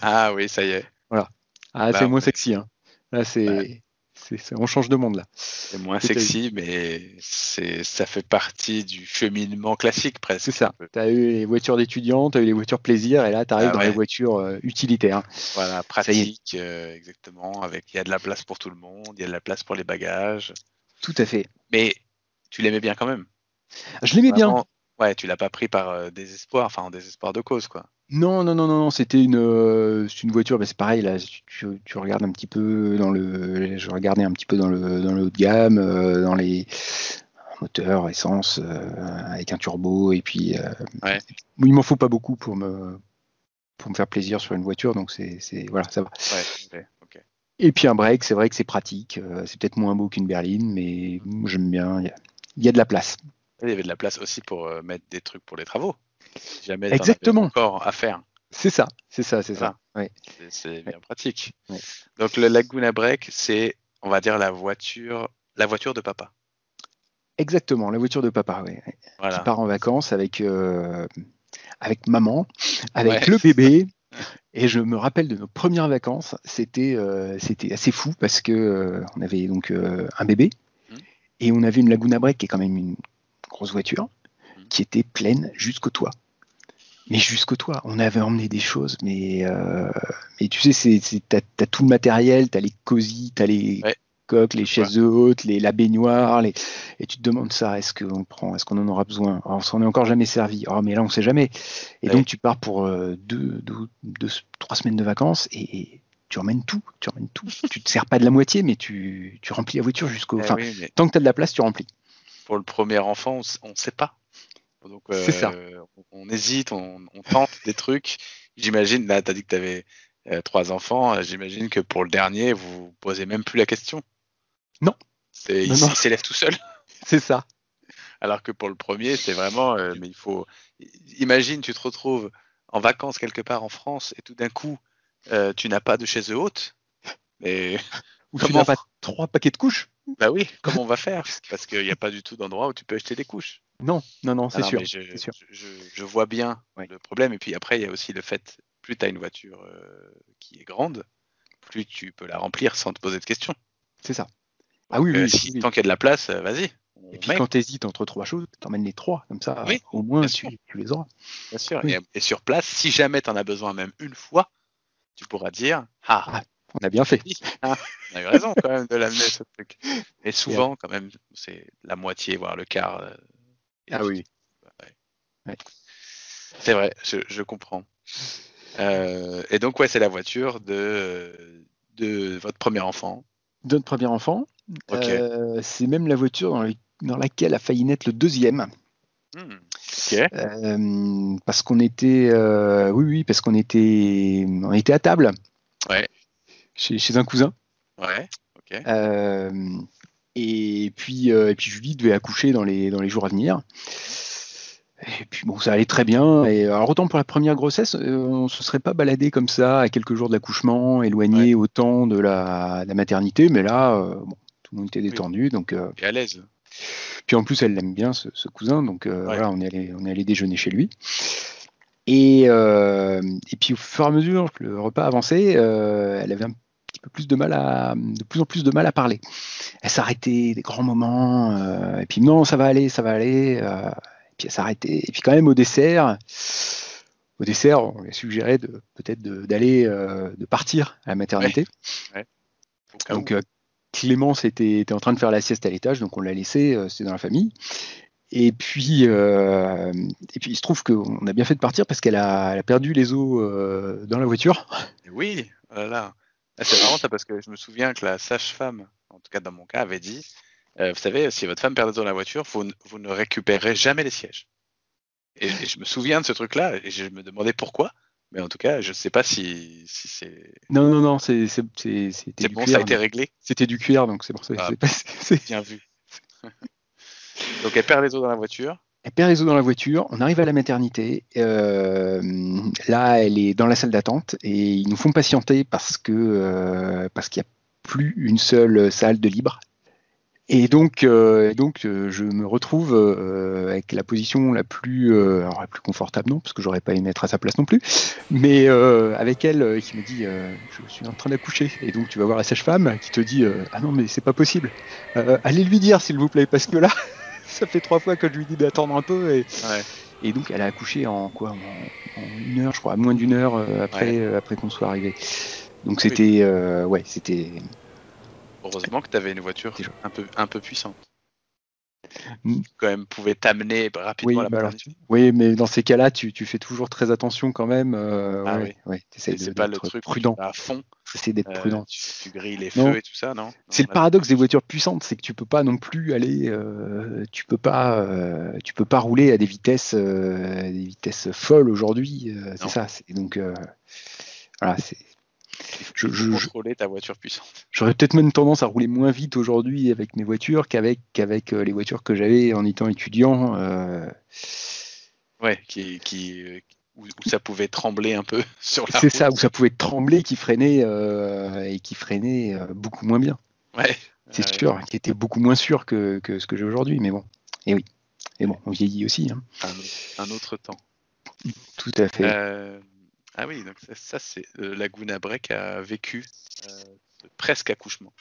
Ah oui, ça y est. Voilà. Ah, c'est moins sexy. Hein. Là, c'est on change de monde là. C'est moins sexy, mais ça fait partie du cheminement classique presque. C'est ça. Tu as eu les voitures d'étudiants, tu as eu les voitures plaisir, et là tu arrives ah dans les voitures euh, utilitaires. Voilà, pratique, euh, exactement. Avec il y a de la place pour tout le monde, il y a de la place pour les bagages. Tout à fait. Mais tu l'aimais bien quand même. Je l'aimais bien. Ouais, tu l'as pas pris par désespoir, enfin en désespoir de cause, quoi. Non, non, non, non, c'était une, une voiture, bah, c'est pareil, là, tu, regardes un petit peu dans le, je regardais un petit peu dans le, dans le haut de gamme, dans les moteurs, essence, avec un turbo, et puis, ouais. il m'en faut pas beaucoup pour me, pour me faire plaisir sur une voiture, donc c'est, voilà, ça va. Ouais, Et puis un break, c'est vrai que c'est pratique, c'est peut-être moins beau qu'une berline, mais j'aime bien, il y, a de la place. Il y avait de la place aussi pour mettre des trucs pour les travaux jamais Exactement. encore à faire. C'est ça, c'est ça, c'est ça. C'est bien pratique. Donc le Laguna Break, c'est, on va dire, la voiture, la voiture de papa. Exactement, la voiture de papa, oui. Qui part en vacances avec, euh, avec maman, avec le bébé. Et je me rappelle de nos premières vacances, c'était euh, c'était assez fou parce que euh, on avait donc un bébé mmh. et on avait une Laguna Break qui est quand même une grosse voiture mmh. qui était pleine jusqu'au toit mais jusqu'au toit. On avait emmené des choses, mais, euh, mais tu sais, t'as as tout le matériel, t'as les cosy, t'as les coques, les chaises hautes, les, la baignoire, les... et tu te demandes ça, est-ce qu'on prend, est-ce qu'on en aura besoin? Alors, On s'en est encore jamais servi. Oh, mais là, on sait jamais. Et donc, tu pars pour euh, deux, deux, trois semaines de vacances et, tu emmènes tout, tu emmènes tout. tu te sers pas de la moitié, mais tu, tu remplis la voiture jusqu'au. Eh tant que tu as de la place, tu remplis. Pour le premier enfant, on ne sait pas. Donc, ça. Euh, on, hésite, on, tente des trucs. J'imagine, là, tu as dit que tu avais euh, trois enfants. Euh, j'imagine que pour le dernier, vous vous posez même plus la question. Non. C'est, il, s'élève tout seul. C'est ça. Alors que pour le premier, c'est vraiment. mais il faut. Imagine, tu te retrouves en vacances quelque part en France et tout d'un coup, tu n'as pas de chaise haute. Mais. Ou tu n'as pas trois paquets de couches. Bah oui, comment on va faire? Parce qu'il n'y a pas du tout d'endroit où tu peux acheter des couches. Non, non, non, c'est sûr, je, vois bien le problème. Et puis après, il y a aussi le fait, plus tu as une voiture euh, qui est grande, plus tu peux la remplir sans te poser de questions. C'est ça. ah oui, euh, oui, Tant qu'il y a de la place, euh, vas-y. Et puis quand tu hésites entre trois choses, tu emmènes les trois, comme ça, au moins tu, les auras. Bien sûr. Et, sur place, si jamais tu en as besoin même une fois, tu pourras dire Ah, ah on a bien fait. Ah, on a eu raison quand même de l'amener ce truc. Et souvent, quand même, c'est la moitié, voire le quart ah oui. C'est vrai, je, comprends. Euh, et donc, ouais, c'est la voiture de, de votre premier enfant. De notre premier enfant. Euh, c'est même la voiture dans, laquelle a failli naître le deuxième. Hmm, euh, parce qu'on était, oui, oui, parce qu'on était, on était à table. Ouais. Chez, un cousin. Ouais. Ok. Et puis, euh, et puis Julie devait accoucher dans les, dans les jours à venir. Et puis bon, ça allait très bien. Et alors autant pour la première grossesse, euh, on se serait pas baladé comme ça à quelques jours de l'accouchement, éloigné autant de la, la, maternité, mais là, euh, bon, tout le monde était détendu, donc. et à l'aise. Puis en plus, elle l'aime bien ce, cousin, donc voilà, on est allé, on est allé déjeuner chez lui. Et, et puis au fur et à mesure que le repas avançait, elle avait un peu plus de mal à, de plus en plus de mal à parler. Elle s'arrêtait des grands moments, euh, et puis non, ça va aller, ça va aller, euh, et puis elle s'arrêtait. Et puis quand même au dessert, au dessert, on lui a suggéré de peut-être d'aller, euh, de, partir à la maternité. Donc Clémence était, était, en train de faire la sieste à l'étage, donc on l'a laissé, c'est dans la famille. Et puis, et puis, il se trouve qu'on a bien fait de partir parce qu'elle a, a, perdu les os dans la voiture. Oui, voilà. Ah, c'est marrant ça parce que je me souviens que la sage-femme, en tout cas dans mon cas, avait dit euh, Vous savez, si votre femme perd dans la voiture, vous, vous, ne récupérerez jamais les sièges. Et, je me souviens de ce truc-là et je me demandais pourquoi. Mais en tout cas, je ne sais pas si, si c'est. Non, non, non, c'est bon, ça a été réglé. C'était du cuir, donc c'est pour ça. Ah, bien vu. donc elle perd les os dans la voiture. Elle perd les os dans la voiture, on arrive à la maternité. Euh, là, elle est dans la salle d'attente et ils nous font patienter parce que euh, parce qu'il n'y a plus une seule salle de libre. Et donc, euh, donc je me retrouve avec la position la plus, la plus confortable, non, parce que j'aurais pas aimé être à sa place non plus, mais avec elle qui me dit Je suis en train d'accoucher. Et donc, tu vas voir la sage-femme qui te dit Ah non, mais c'est pas possible. allez lui dire, s'il vous plaît, parce que là ça fait trois fois que je lui dis d'attendre un peu. Et, et donc, elle a accouché en quoi en, une heure, je crois, moins d'une heure euh, après, euh, après qu'on soit arrivé. Donc, c'était. Euh, ouais, c'était. Heureusement que tu avais une voiture un peu, un peu puissante. mm. quand même pouvait t'amener rapidement oui, à la bah oui, mais dans ces cas-là, tu, tu, fais toujours très attention quand même. Euh, ah, oui. ouais, c'est pas le truc prudent. à fond. C'est d'être euh, prudent. Tu, grilles les feux et tout ça, non, C'est le paradoxe des voitures puissantes, c'est que tu peux pas non plus aller, euh, tu peux pas, euh, tu peux pas rouler à des vitesses, des vitesses folles aujourd'hui. c'est ça. Donc voilà, c'est je, je, contrôler ta voiture puissante. J'aurais peut-être même tendance à rouler moins vite aujourd'hui avec mes voitures qu'avec qu'avec les voitures que j'avais en étant étudiant. Euh... Ouais, qui, qui où, ça pouvait trembler un peu sur la. C'est ça, où ça pouvait trembler, qui freinait euh, et qui freinait euh, beaucoup moins bien. Ouais. C'est sûr, qui était beaucoup moins sûr que, que ce que j'ai aujourd'hui, mais bon. Et oui. Et bon, on vieillit aussi. Hein. Un, autre temps. Tout à fait. Ah oui, donc ça, c'est euh, Laguna Break a vécu euh, presque accouchement.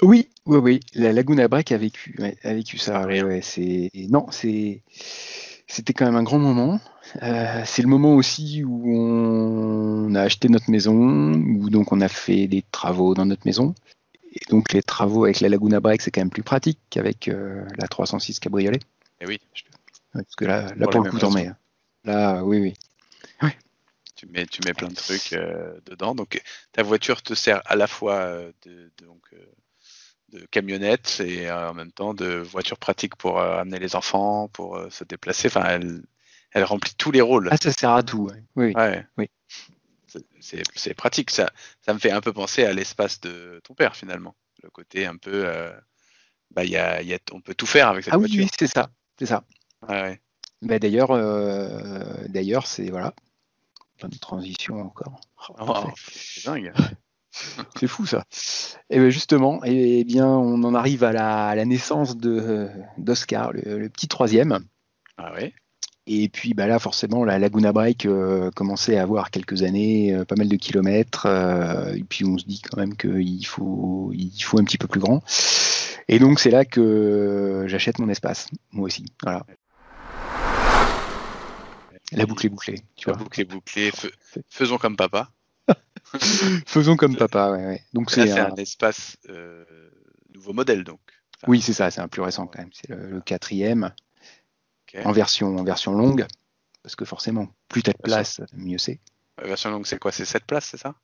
Oui, oui, oui. La Laguna Break a vécu, a vécu ça. c'est non, c'est c'était quand même un grand moment. Euh, c'est le moment aussi où on a acheté notre maison, où donc on a fait des travaux dans notre maison. Et donc les travaux avec la Laguna Break, c'est quand même plus pratique qu'avec la 306 Cabriolet. Et eh oui. Parce que là, là pour, le coup, t'en mets. Hein. Là, oui, oui tu mets, tu mets plein de trucs euh, dedans. Donc ta voiture te sert à la fois euh, de, donc, euh, de camionnette et en même temps de voiture pratique pour amener les enfants, pour se déplacer. Enfin, elle, elle remplit tous les rôles. Ah, ça sert à tout. Oui. oui. C'est pratique. Ça, ça me fait un peu penser à l'espace de ton père finalement. Le côté un peu, bah, y a, y a, on peut tout faire avec cette voiture. Ah oui, c'est ça, c'est ça. Ouais. Bah, d'ailleurs, d'ailleurs, c'est voilà, de transition encore. Oh, c'est dingue. c'est fou ça. Et bien justement, et, bien, on en arrive à la, naissance de d'Oscar, le, petit troisième. Ah ouais. Et puis bah là, forcément, la Laguna Break euh, commençait à avoir quelques années, euh, pas mal de kilomètres. Euh, et puis on se dit quand même qu'il faut, il faut un petit peu plus grand. Et donc c'est là que j'achète mon espace, moi aussi. Voilà. La boucle est bouclée, tu la boucle est bouclée. Faisons comme papa. Faisons comme papa, ouais. ouais. Donc c'est un... espace euh, nouveau modèle, donc. oui, c'est ça, c'est un plus récent quand même. C'est le, quatrième en version en version longue, parce que forcément, plus t'as de place, mieux c'est. La version longue, c'est quoi? C'est 7 places, c'est ça?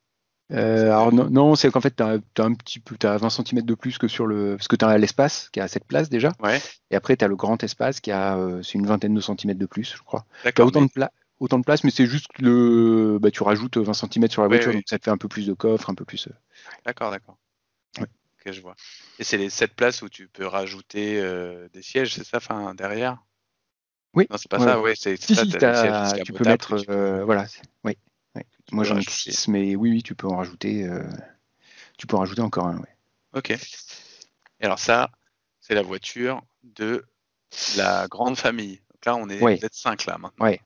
Euh, alors non, c'est qu'en fait, tu as, un petit peu, as 20 cm de plus que sur le, parce que tu as l'espace qui a cette place déjà. Ouais. Et après, tu as le grand espace qui a, euh, c'est une vingtaine de centimètres de plus, je crois. D'accord. Autant, de autant de place, mais c'est juste le, bah, tu rajoutes 20 cm sur la voiture, donc ça te fait un peu plus de coffre, un peu plus. Euh. D'accord, d'accord. Ok, je vois. Et c'est les 7 places où tu peux rajouter des sièges, c'est ça, enfin derrière? Oui. Non, c'est pas ça. Ouais, c'est si, ça. Si, tu peux mettre, voilà, oui. Moi j'en ai 6, mais oui, oui, tu peux en rajouter. Euh, tu peux en rajouter encore un. Ouais. Ok. Et alors ça, c'est la voiture de la grande famille. Donc là, on est peut-être 5 là maintenant. Ouais.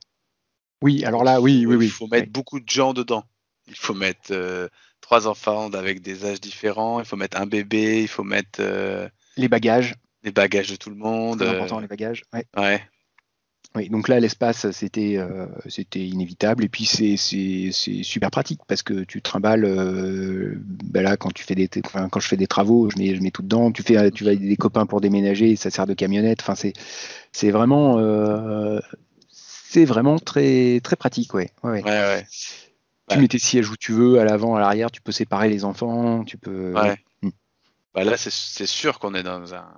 Oui, alors là, oui, oui, oui. Il faut mettre beaucoup de gens dedans. Il faut mettre euh, trois enfants avec des âges différents. Il faut mettre un bébé. Il faut mettre euh, les bagages. Les bagages de tout le monde. C'est important les bagages. Ouais. ouais. Oui, donc là, l'espace, c'était euh, inévitable. Et puis, c'est super pratique parce que tu trimbales. Euh, ben là, quand, tu fais des, quand je fais des travaux, je mets, je mets tout dedans. Tu, fais, tu vas des copains pour déménager, ça sert de camionnette. Enfin, c'est vraiment, euh, c'est vraiment très, très pratique. Ouais, ouais, ouais. Tu mets tes sièges où tu veux, à l'avant, à l'arrière. Tu peux séparer les enfants. Tu peux. Ouais. Hmm. Bah là, c'est sûr qu'on est dans un,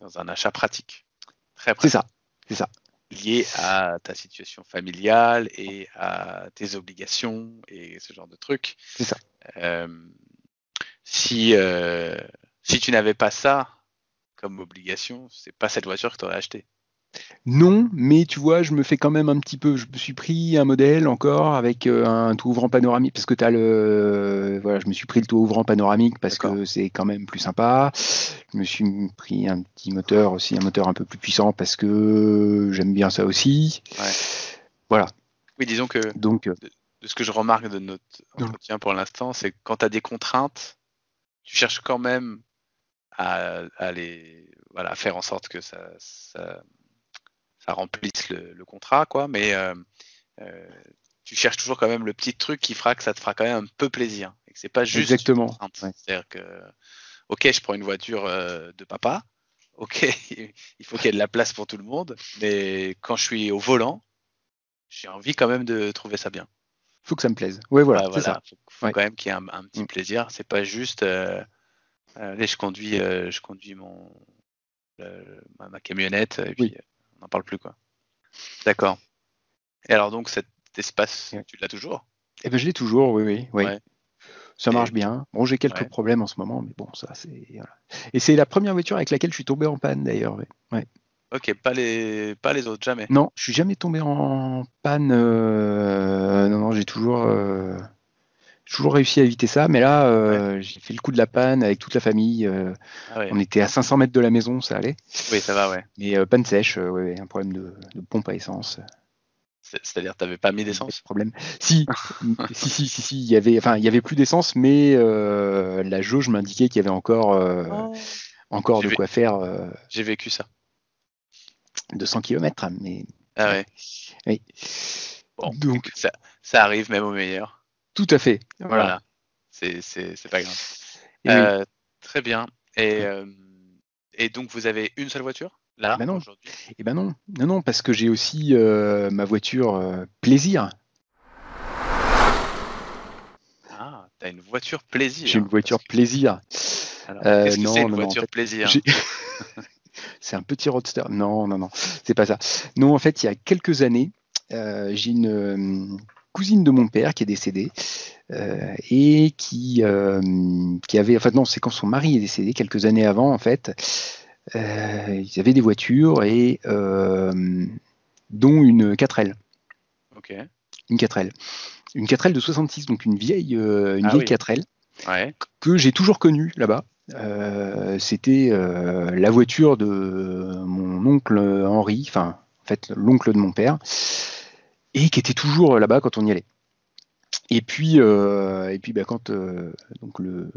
dans un achat pratique. Très pratique. C'est ça. C'est ça lié à ta situation familiale et à tes obligations et ce genre de trucs. C'est ça. Euh, si, euh, si tu n'avais pas ça comme obligation, c'est pas cette voiture que tu aurais achetée. Non, mais tu vois, je me fais quand même un petit peu. Je me suis pris un modèle encore avec euh, un tout ouvrant panoramique parce que tu as le. Voilà, je me suis pris le tout ouvrant panoramique parce que c'est quand même plus sympa. Je me suis pris un petit moteur aussi, un moteur un peu plus puissant parce que j'aime bien ça aussi. Voilà. Oui, disons que Donc, de, ce que je remarque de notre entretien pour l'instant, c'est que quand tu as des contraintes, tu cherches quand même à, les, voilà, faire en sorte que ça ça remplisse le, contrat, quoi. Mais euh, euh, tu cherches toujours quand même le petit truc qui fera que ça te fera quand même un peu plaisir et que c'est pas juste exactement. C'est-à-dire que ok, je prends une voiture euh, de papa, ok, il faut qu'il y ait de la place pour tout le monde, mais quand je suis au volant, j'ai envie quand même de trouver ça bien. Faut que ça me plaise. Ouais, voilà. c'est ça. Faut, quand même qu'il y ait un, petit mm. plaisir. C'est pas juste, euh, allez, je conduis, euh, je conduis mon ma, camionnette et puis n'en parle plus quoi. D'accord. Et alors donc cet espace, tu l'as toujours? Eh ben je l'ai toujours, oui, oui, oui. Ça marche bien. Bon, j'ai quelques problèmes en ce moment, mais bon, ça c'est. Et c'est la première voiture avec laquelle je suis tombé en panne d'ailleurs. Ouais. Ok, pas les, pas les autres, jamais. Non, je suis jamais tombé en panne. Euh, non, non, j'ai toujours, euh, toujours réussi à éviter ça. Mais là, euh, j'ai fait le coup de la panne avec toute la famille. Ah on était à 500 mètres de la maison, ça allait. Oui, ça va, ouais. Mais panne sèche, ouais, un problème de, pompe à essence. C'est-à-dire, tu n'avais pas mis d'essence? Problème. Si, si, si, si, si, il y avait, enfin, il y avait plus d'essence, mais la jauge m'indiquait qu'il y avait encore, oh. encore de quoi faire. J'ai vécu ça. 200 km, mais. Ah ouais. Oui. Donc, ça, ça, arrive même au meilleur. Tout à fait. Voilà. C'est pas grave. Euh, très bien. Et, euh, et donc, vous avez une seule voiture là ben non. aujourd'hui? Eh ben non. Non, non, parce que j'ai aussi euh, ma voiture plaisir. Ah, t'as une voiture plaisir. J'ai une voiture plaisir. Qu'est-ce que c'est une voiture plaisir? c'est un petit roadster. Non, non, non, c'est pas ça. Non, en fait, il y a quelques années, euh, j'ai une euh, cousine de mon père qui est décédée euh, et qui, qui avait, enfin non, c'est quand son mari est décédé quelques années avant, en fait. ils avaient des voitures et dont une 4L. Ok. Une 4L. Une 4L de 66, donc une vieille, une ah vieille 4L. que j'ai toujours connue là-bas. Euh, c'était euh, la voiture de mon oncle Henri, enfin en fait l'oncle de mon père, et qui était toujours là-bas quand on y allait. Et puis, euh, et puis bah, quand donc le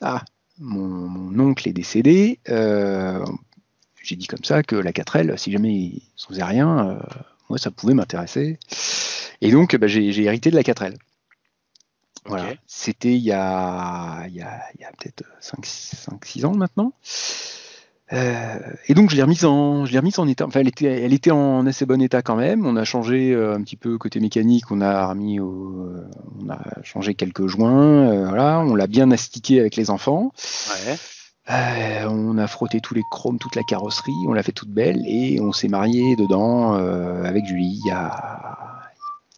ah mon, oncle est décédé, j'ai dit comme ça que la 4L, si jamais il s'en faisait rien, moi ça pouvait m'intéresser. Et donc bah, j'ai hérité de la 4L. Voilà. C'était il y a, il y a, il y a peut-être 5-6 ans maintenant. Euh, et donc je l'ai remise en, je l'ai remise en état. Enfin, elle était, elle était en assez bon état quand même. On a changé euh, un petit peu côté mécanique. On a remis, au, euh, on a changé quelques joints. voilà, on l'a bien astiqué avec les enfants. Ouais. on a frotté tous les chromes, toute la carrosserie. On l'a fait toute belle et on s'est marié dedans avec Julie il y a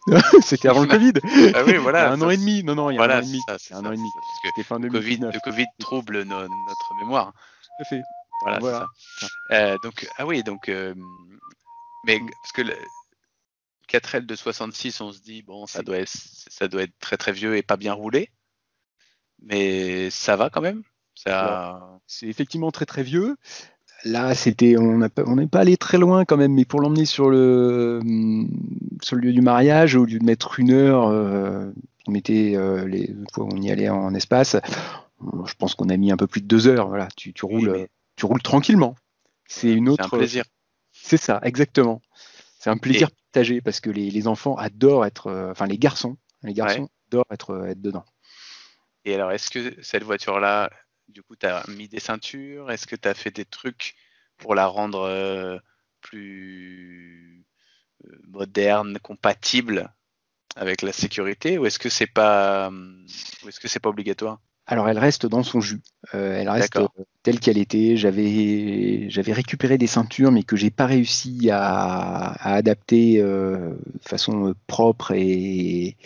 C'était avant le Covid. Ah oui, voilà. un an et demi. Non, non, il y a un an et demi. C'est un an et demi. Parce que le COVID, le COVID trouble notre mémoire. Tout à fait. Voilà, Ça. Euh, donc, ah oui, donc, euh, mais mm. parce que le 4L de 66, on se dit, bon, ça doit, être, ça doit être très très vieux et pas bien roulé. Mais ça va quand même. Ça... C'est effectivement très très vieux. Là, c'était, on n'est pas allé très loin quand même, mais pour l'emmener sur le, sur le lieu du mariage, au lieu de mettre une heure, euh, on mettait euh, les fois on y allait en espace. Je pense qu'on a mis un peu plus de deux heures. Voilà, tu, roules, tu roules tranquillement. C'est une autre. un plaisir. C'est ça, exactement. C'est un plaisir partagé parce que les, enfants adorent être, euh, enfin les garçons, les garçons adorent être, être dedans. Et alors, est-ce que cette voiture-là, du coup, tu as mis des ceintures? Est-ce que tu as fait des trucs pour la rendre euh, plus euh, moderne, compatible avec la sécurité? Ou est-ce que c'est pas, est-ce que c'est pas obligatoire? Alors elle reste dans son jus. Euh, elle reste telle qu'elle était. J'avais j'avais récupéré des ceintures, mais que j'ai pas réussi à, adapter de façon propre et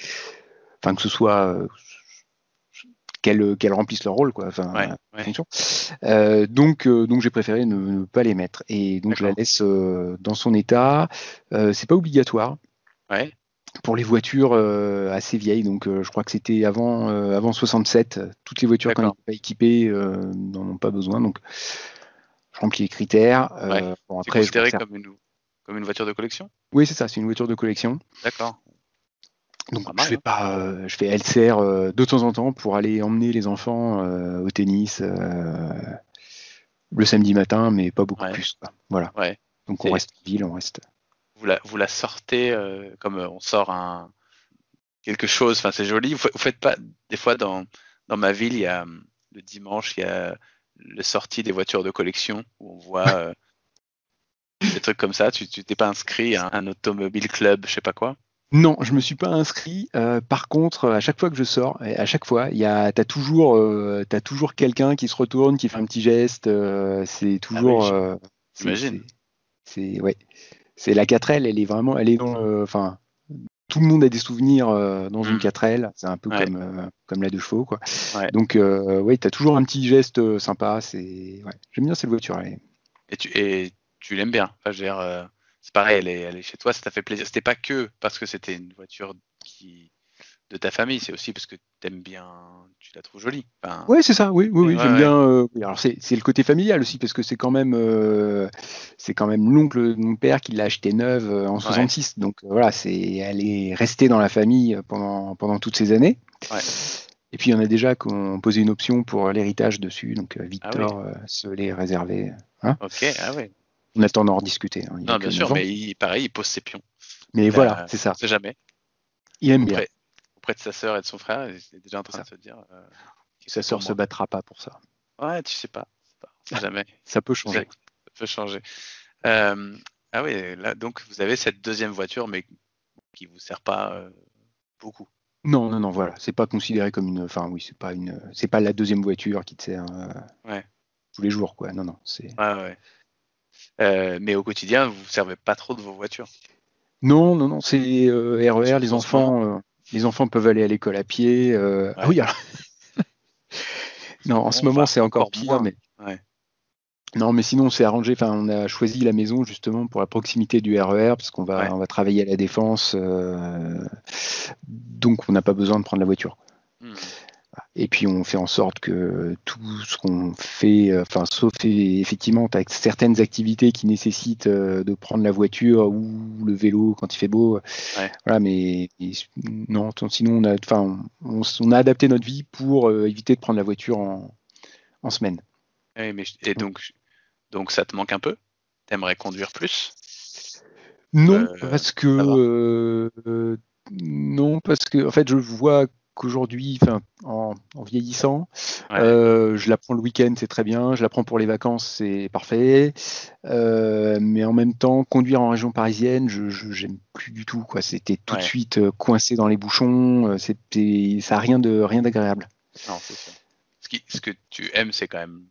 enfin que ce soit qu'elles remplissent leur rôle, quoi. Enfin, euh, donc, euh, donc j'ai préféré ne, pas les mettre. Et donc je la laisse euh, dans son état. c'est pas obligatoire. Pour les voitures assez vieilles, donc je crois que c'était avant, avant 67. Toutes les voitures elles sont pas équipées n'en ont pas besoin. Donc je remplis les critères. Bon, après, considéré comme une, comme une voiture de collection? Oui, c'est ça, c'est une voiture de collection. D'accord. Donc je fais hein. pas, euh, je fais LCR euh, de temps en temps pour aller emmener les enfants euh, au tennis le samedi matin, mais pas beaucoup plus. Voilà. Donc on reste ville, on reste. Vous la, vous la sortez comme on sort un quelque chose. Enfin c'est joli. Vous, faites pas des fois dans dans ma ville, il y a le dimanche, il y a le sortie des voitures de collection où on voit des trucs comme ça. Tu t'es pas inscrit à un automobile club, je sais pas quoi? Non, je me suis pas inscrit. Euh, par contre, à chaque fois que je sors, à chaque fois, il y a, t'as toujours, euh, toujours quelqu'un qui se retourne, qui fait un petit geste. Euh, c'est ah toujours. J'imagine. c'est, ouais, c'est la 4L. Elle est vraiment, elle est dans, enfin, tout le monde a des souvenirs dans une 4L. Mm. C'est un peu comme, comme la deux chevaux, quoi. Donc, ouais, t'as toujours un petit geste sympa. C'est, ouais, j'aime bien cette voiture. Et tu, et tu l'aimes bien. Enfin, je veux dire, c'est pareil, elle est, chez toi, ça t'a fait plaisir. C'était pas que parce que c'était une voiture qui de ta famille, c'est aussi parce que t'aimes bien, tu la trouves jolie. oui, c'est ça, oui, oui, oui j'aime bien. Euh, alors c'est, le côté familial aussi parce que c'est quand même, euh, c'est quand même l'oncle de mon père qui l'a acheté neuve euh, en 66, donc voilà, c'est, elle est restée dans la famille pendant pendant toutes ces années. Et puis il y en a déjà qui ont posé une option pour l'héritage dessus, donc Victor ah se l'est réservé. Hein. ok, ah ouais. On attend d'en rediscuter. Hein, non, bien sûr, mais il, pareil, il pose ses pions. Mais voilà, c'est ça. On sait jamais. Il aime bien. Auprès de sa sœur et de son frère, il est déjà en train de se dire. Euh, sa sœur se battra pas pour ça. Ouais, tu sais pas. jamais. ça peut changer. Ça peut changer. Euh, ah oui, là, donc vous avez cette deuxième voiture, mais qui vous sert pas euh, beaucoup. Non, non, non, voilà. C'est pas considéré comme une. Enfin, oui, c'est pas une. C'est pas la deuxième voiture qui te sert ouais. tous les jours, quoi. Non, non. C'est. Ouais, ouais. Euh, mais au quotidien, vous ne servez pas trop de vos voitures. Non, non, non, c'est RER, euh, les enfants, euh, les enfants peuvent aller à l'école à pied. Ah oui, non, en ce moment c'est encore pire, mais. Non, mais sinon, c'est arrangé. Enfin, on a choisi la maison justement pour la proximité du RER parce qu'on va, on va travailler à la défense. donc, on n'a pas besoin de prendre la voiture. Et puis on fait en sorte que tout ce qu'on fait, euh, enfin sauf effectivement as certaines activités qui nécessitent euh, de prendre la voiture ou le vélo quand il fait beau. Voilà, mais non, sinon on a, enfin on, a adapté notre vie pour euh, éviter de prendre la voiture en, en semaine. mais, et donc, donc ça te manque un peu? T'aimerais conduire plus? Non, parce que non, parce que en fait je vois qu'aujourd'hui, en, en, vieillissant, euh, je la prends le week-end, c'est très bien, je la prends pour les vacances, c'est parfait, euh, mais en même temps, conduire en région parisienne, je j'aime plus du tout. Quoi. C'était tout de suite euh, coincé dans les bouchons, c'était, ça n'a rien de rien d'agréable. Non, c'est ça. Ce, qui, ce que tu aimes, c'est quand même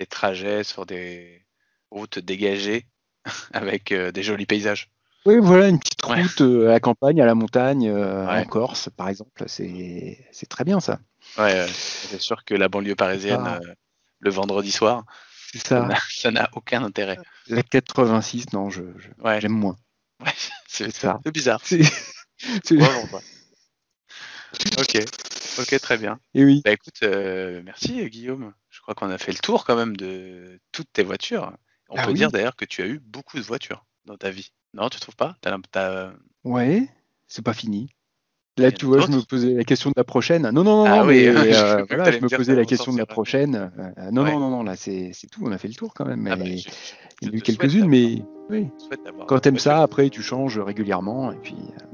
des trajets sur des routes dégagées avec des jolis paysages. Oui, voilà, une petite route euh, à la campagne, à la montagne, euh, en Corse, par exemple. C'est très bien, ça. Ouais, c'est sûr que la banlieue parisienne, ah. euh, le vendredi soir, ça n'a aucun intérêt. La 86, non, je, j'aime moins. Ouais, c'est ça. C'est bizarre. ok, ok, très bien. Et oui. Bah écoute, merci Guillaume. Je crois qu'on a fait le tour quand même de toutes tes voitures. On ah peut dire d'ailleurs que tu as eu beaucoup de voitures dans ta vie. Non, tu trouves pas? Ouais, c'est pas fini. Là, tu vois, je me posais la question de la prochaine. Non, non, non, ah non mais euh, voilà, je me posais la question de la prochaine. Euh, non, non, non, non, là, c'est tout. On a fait le tour quand même. Ah bah, il y en a eu quelques-unes, mais oui. Quand t'aimes ça, après, tu changes régulièrement. Et puis, euh,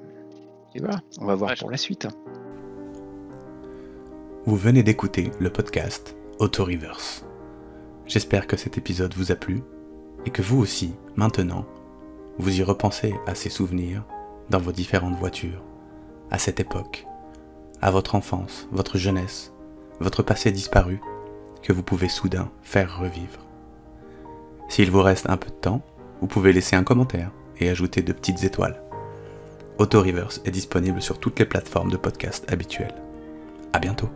et voilà, on va voir pour la suite. Vous venez d'écouter le podcast Auto Reverse. J'espère que cet épisode vous a plu et que vous aussi, maintenant, vous y repensez à ces souvenirs dans vos différentes voitures, à cette époque, à votre enfance, votre jeunesse, votre passé disparu, que vous pouvez soudain faire revivre. S'il vous reste un peu de temps, vous pouvez laisser un commentaire et ajouter de petites étoiles. Auto Reverse est disponible sur toutes les plateformes de podcast habituelles. À bientôt.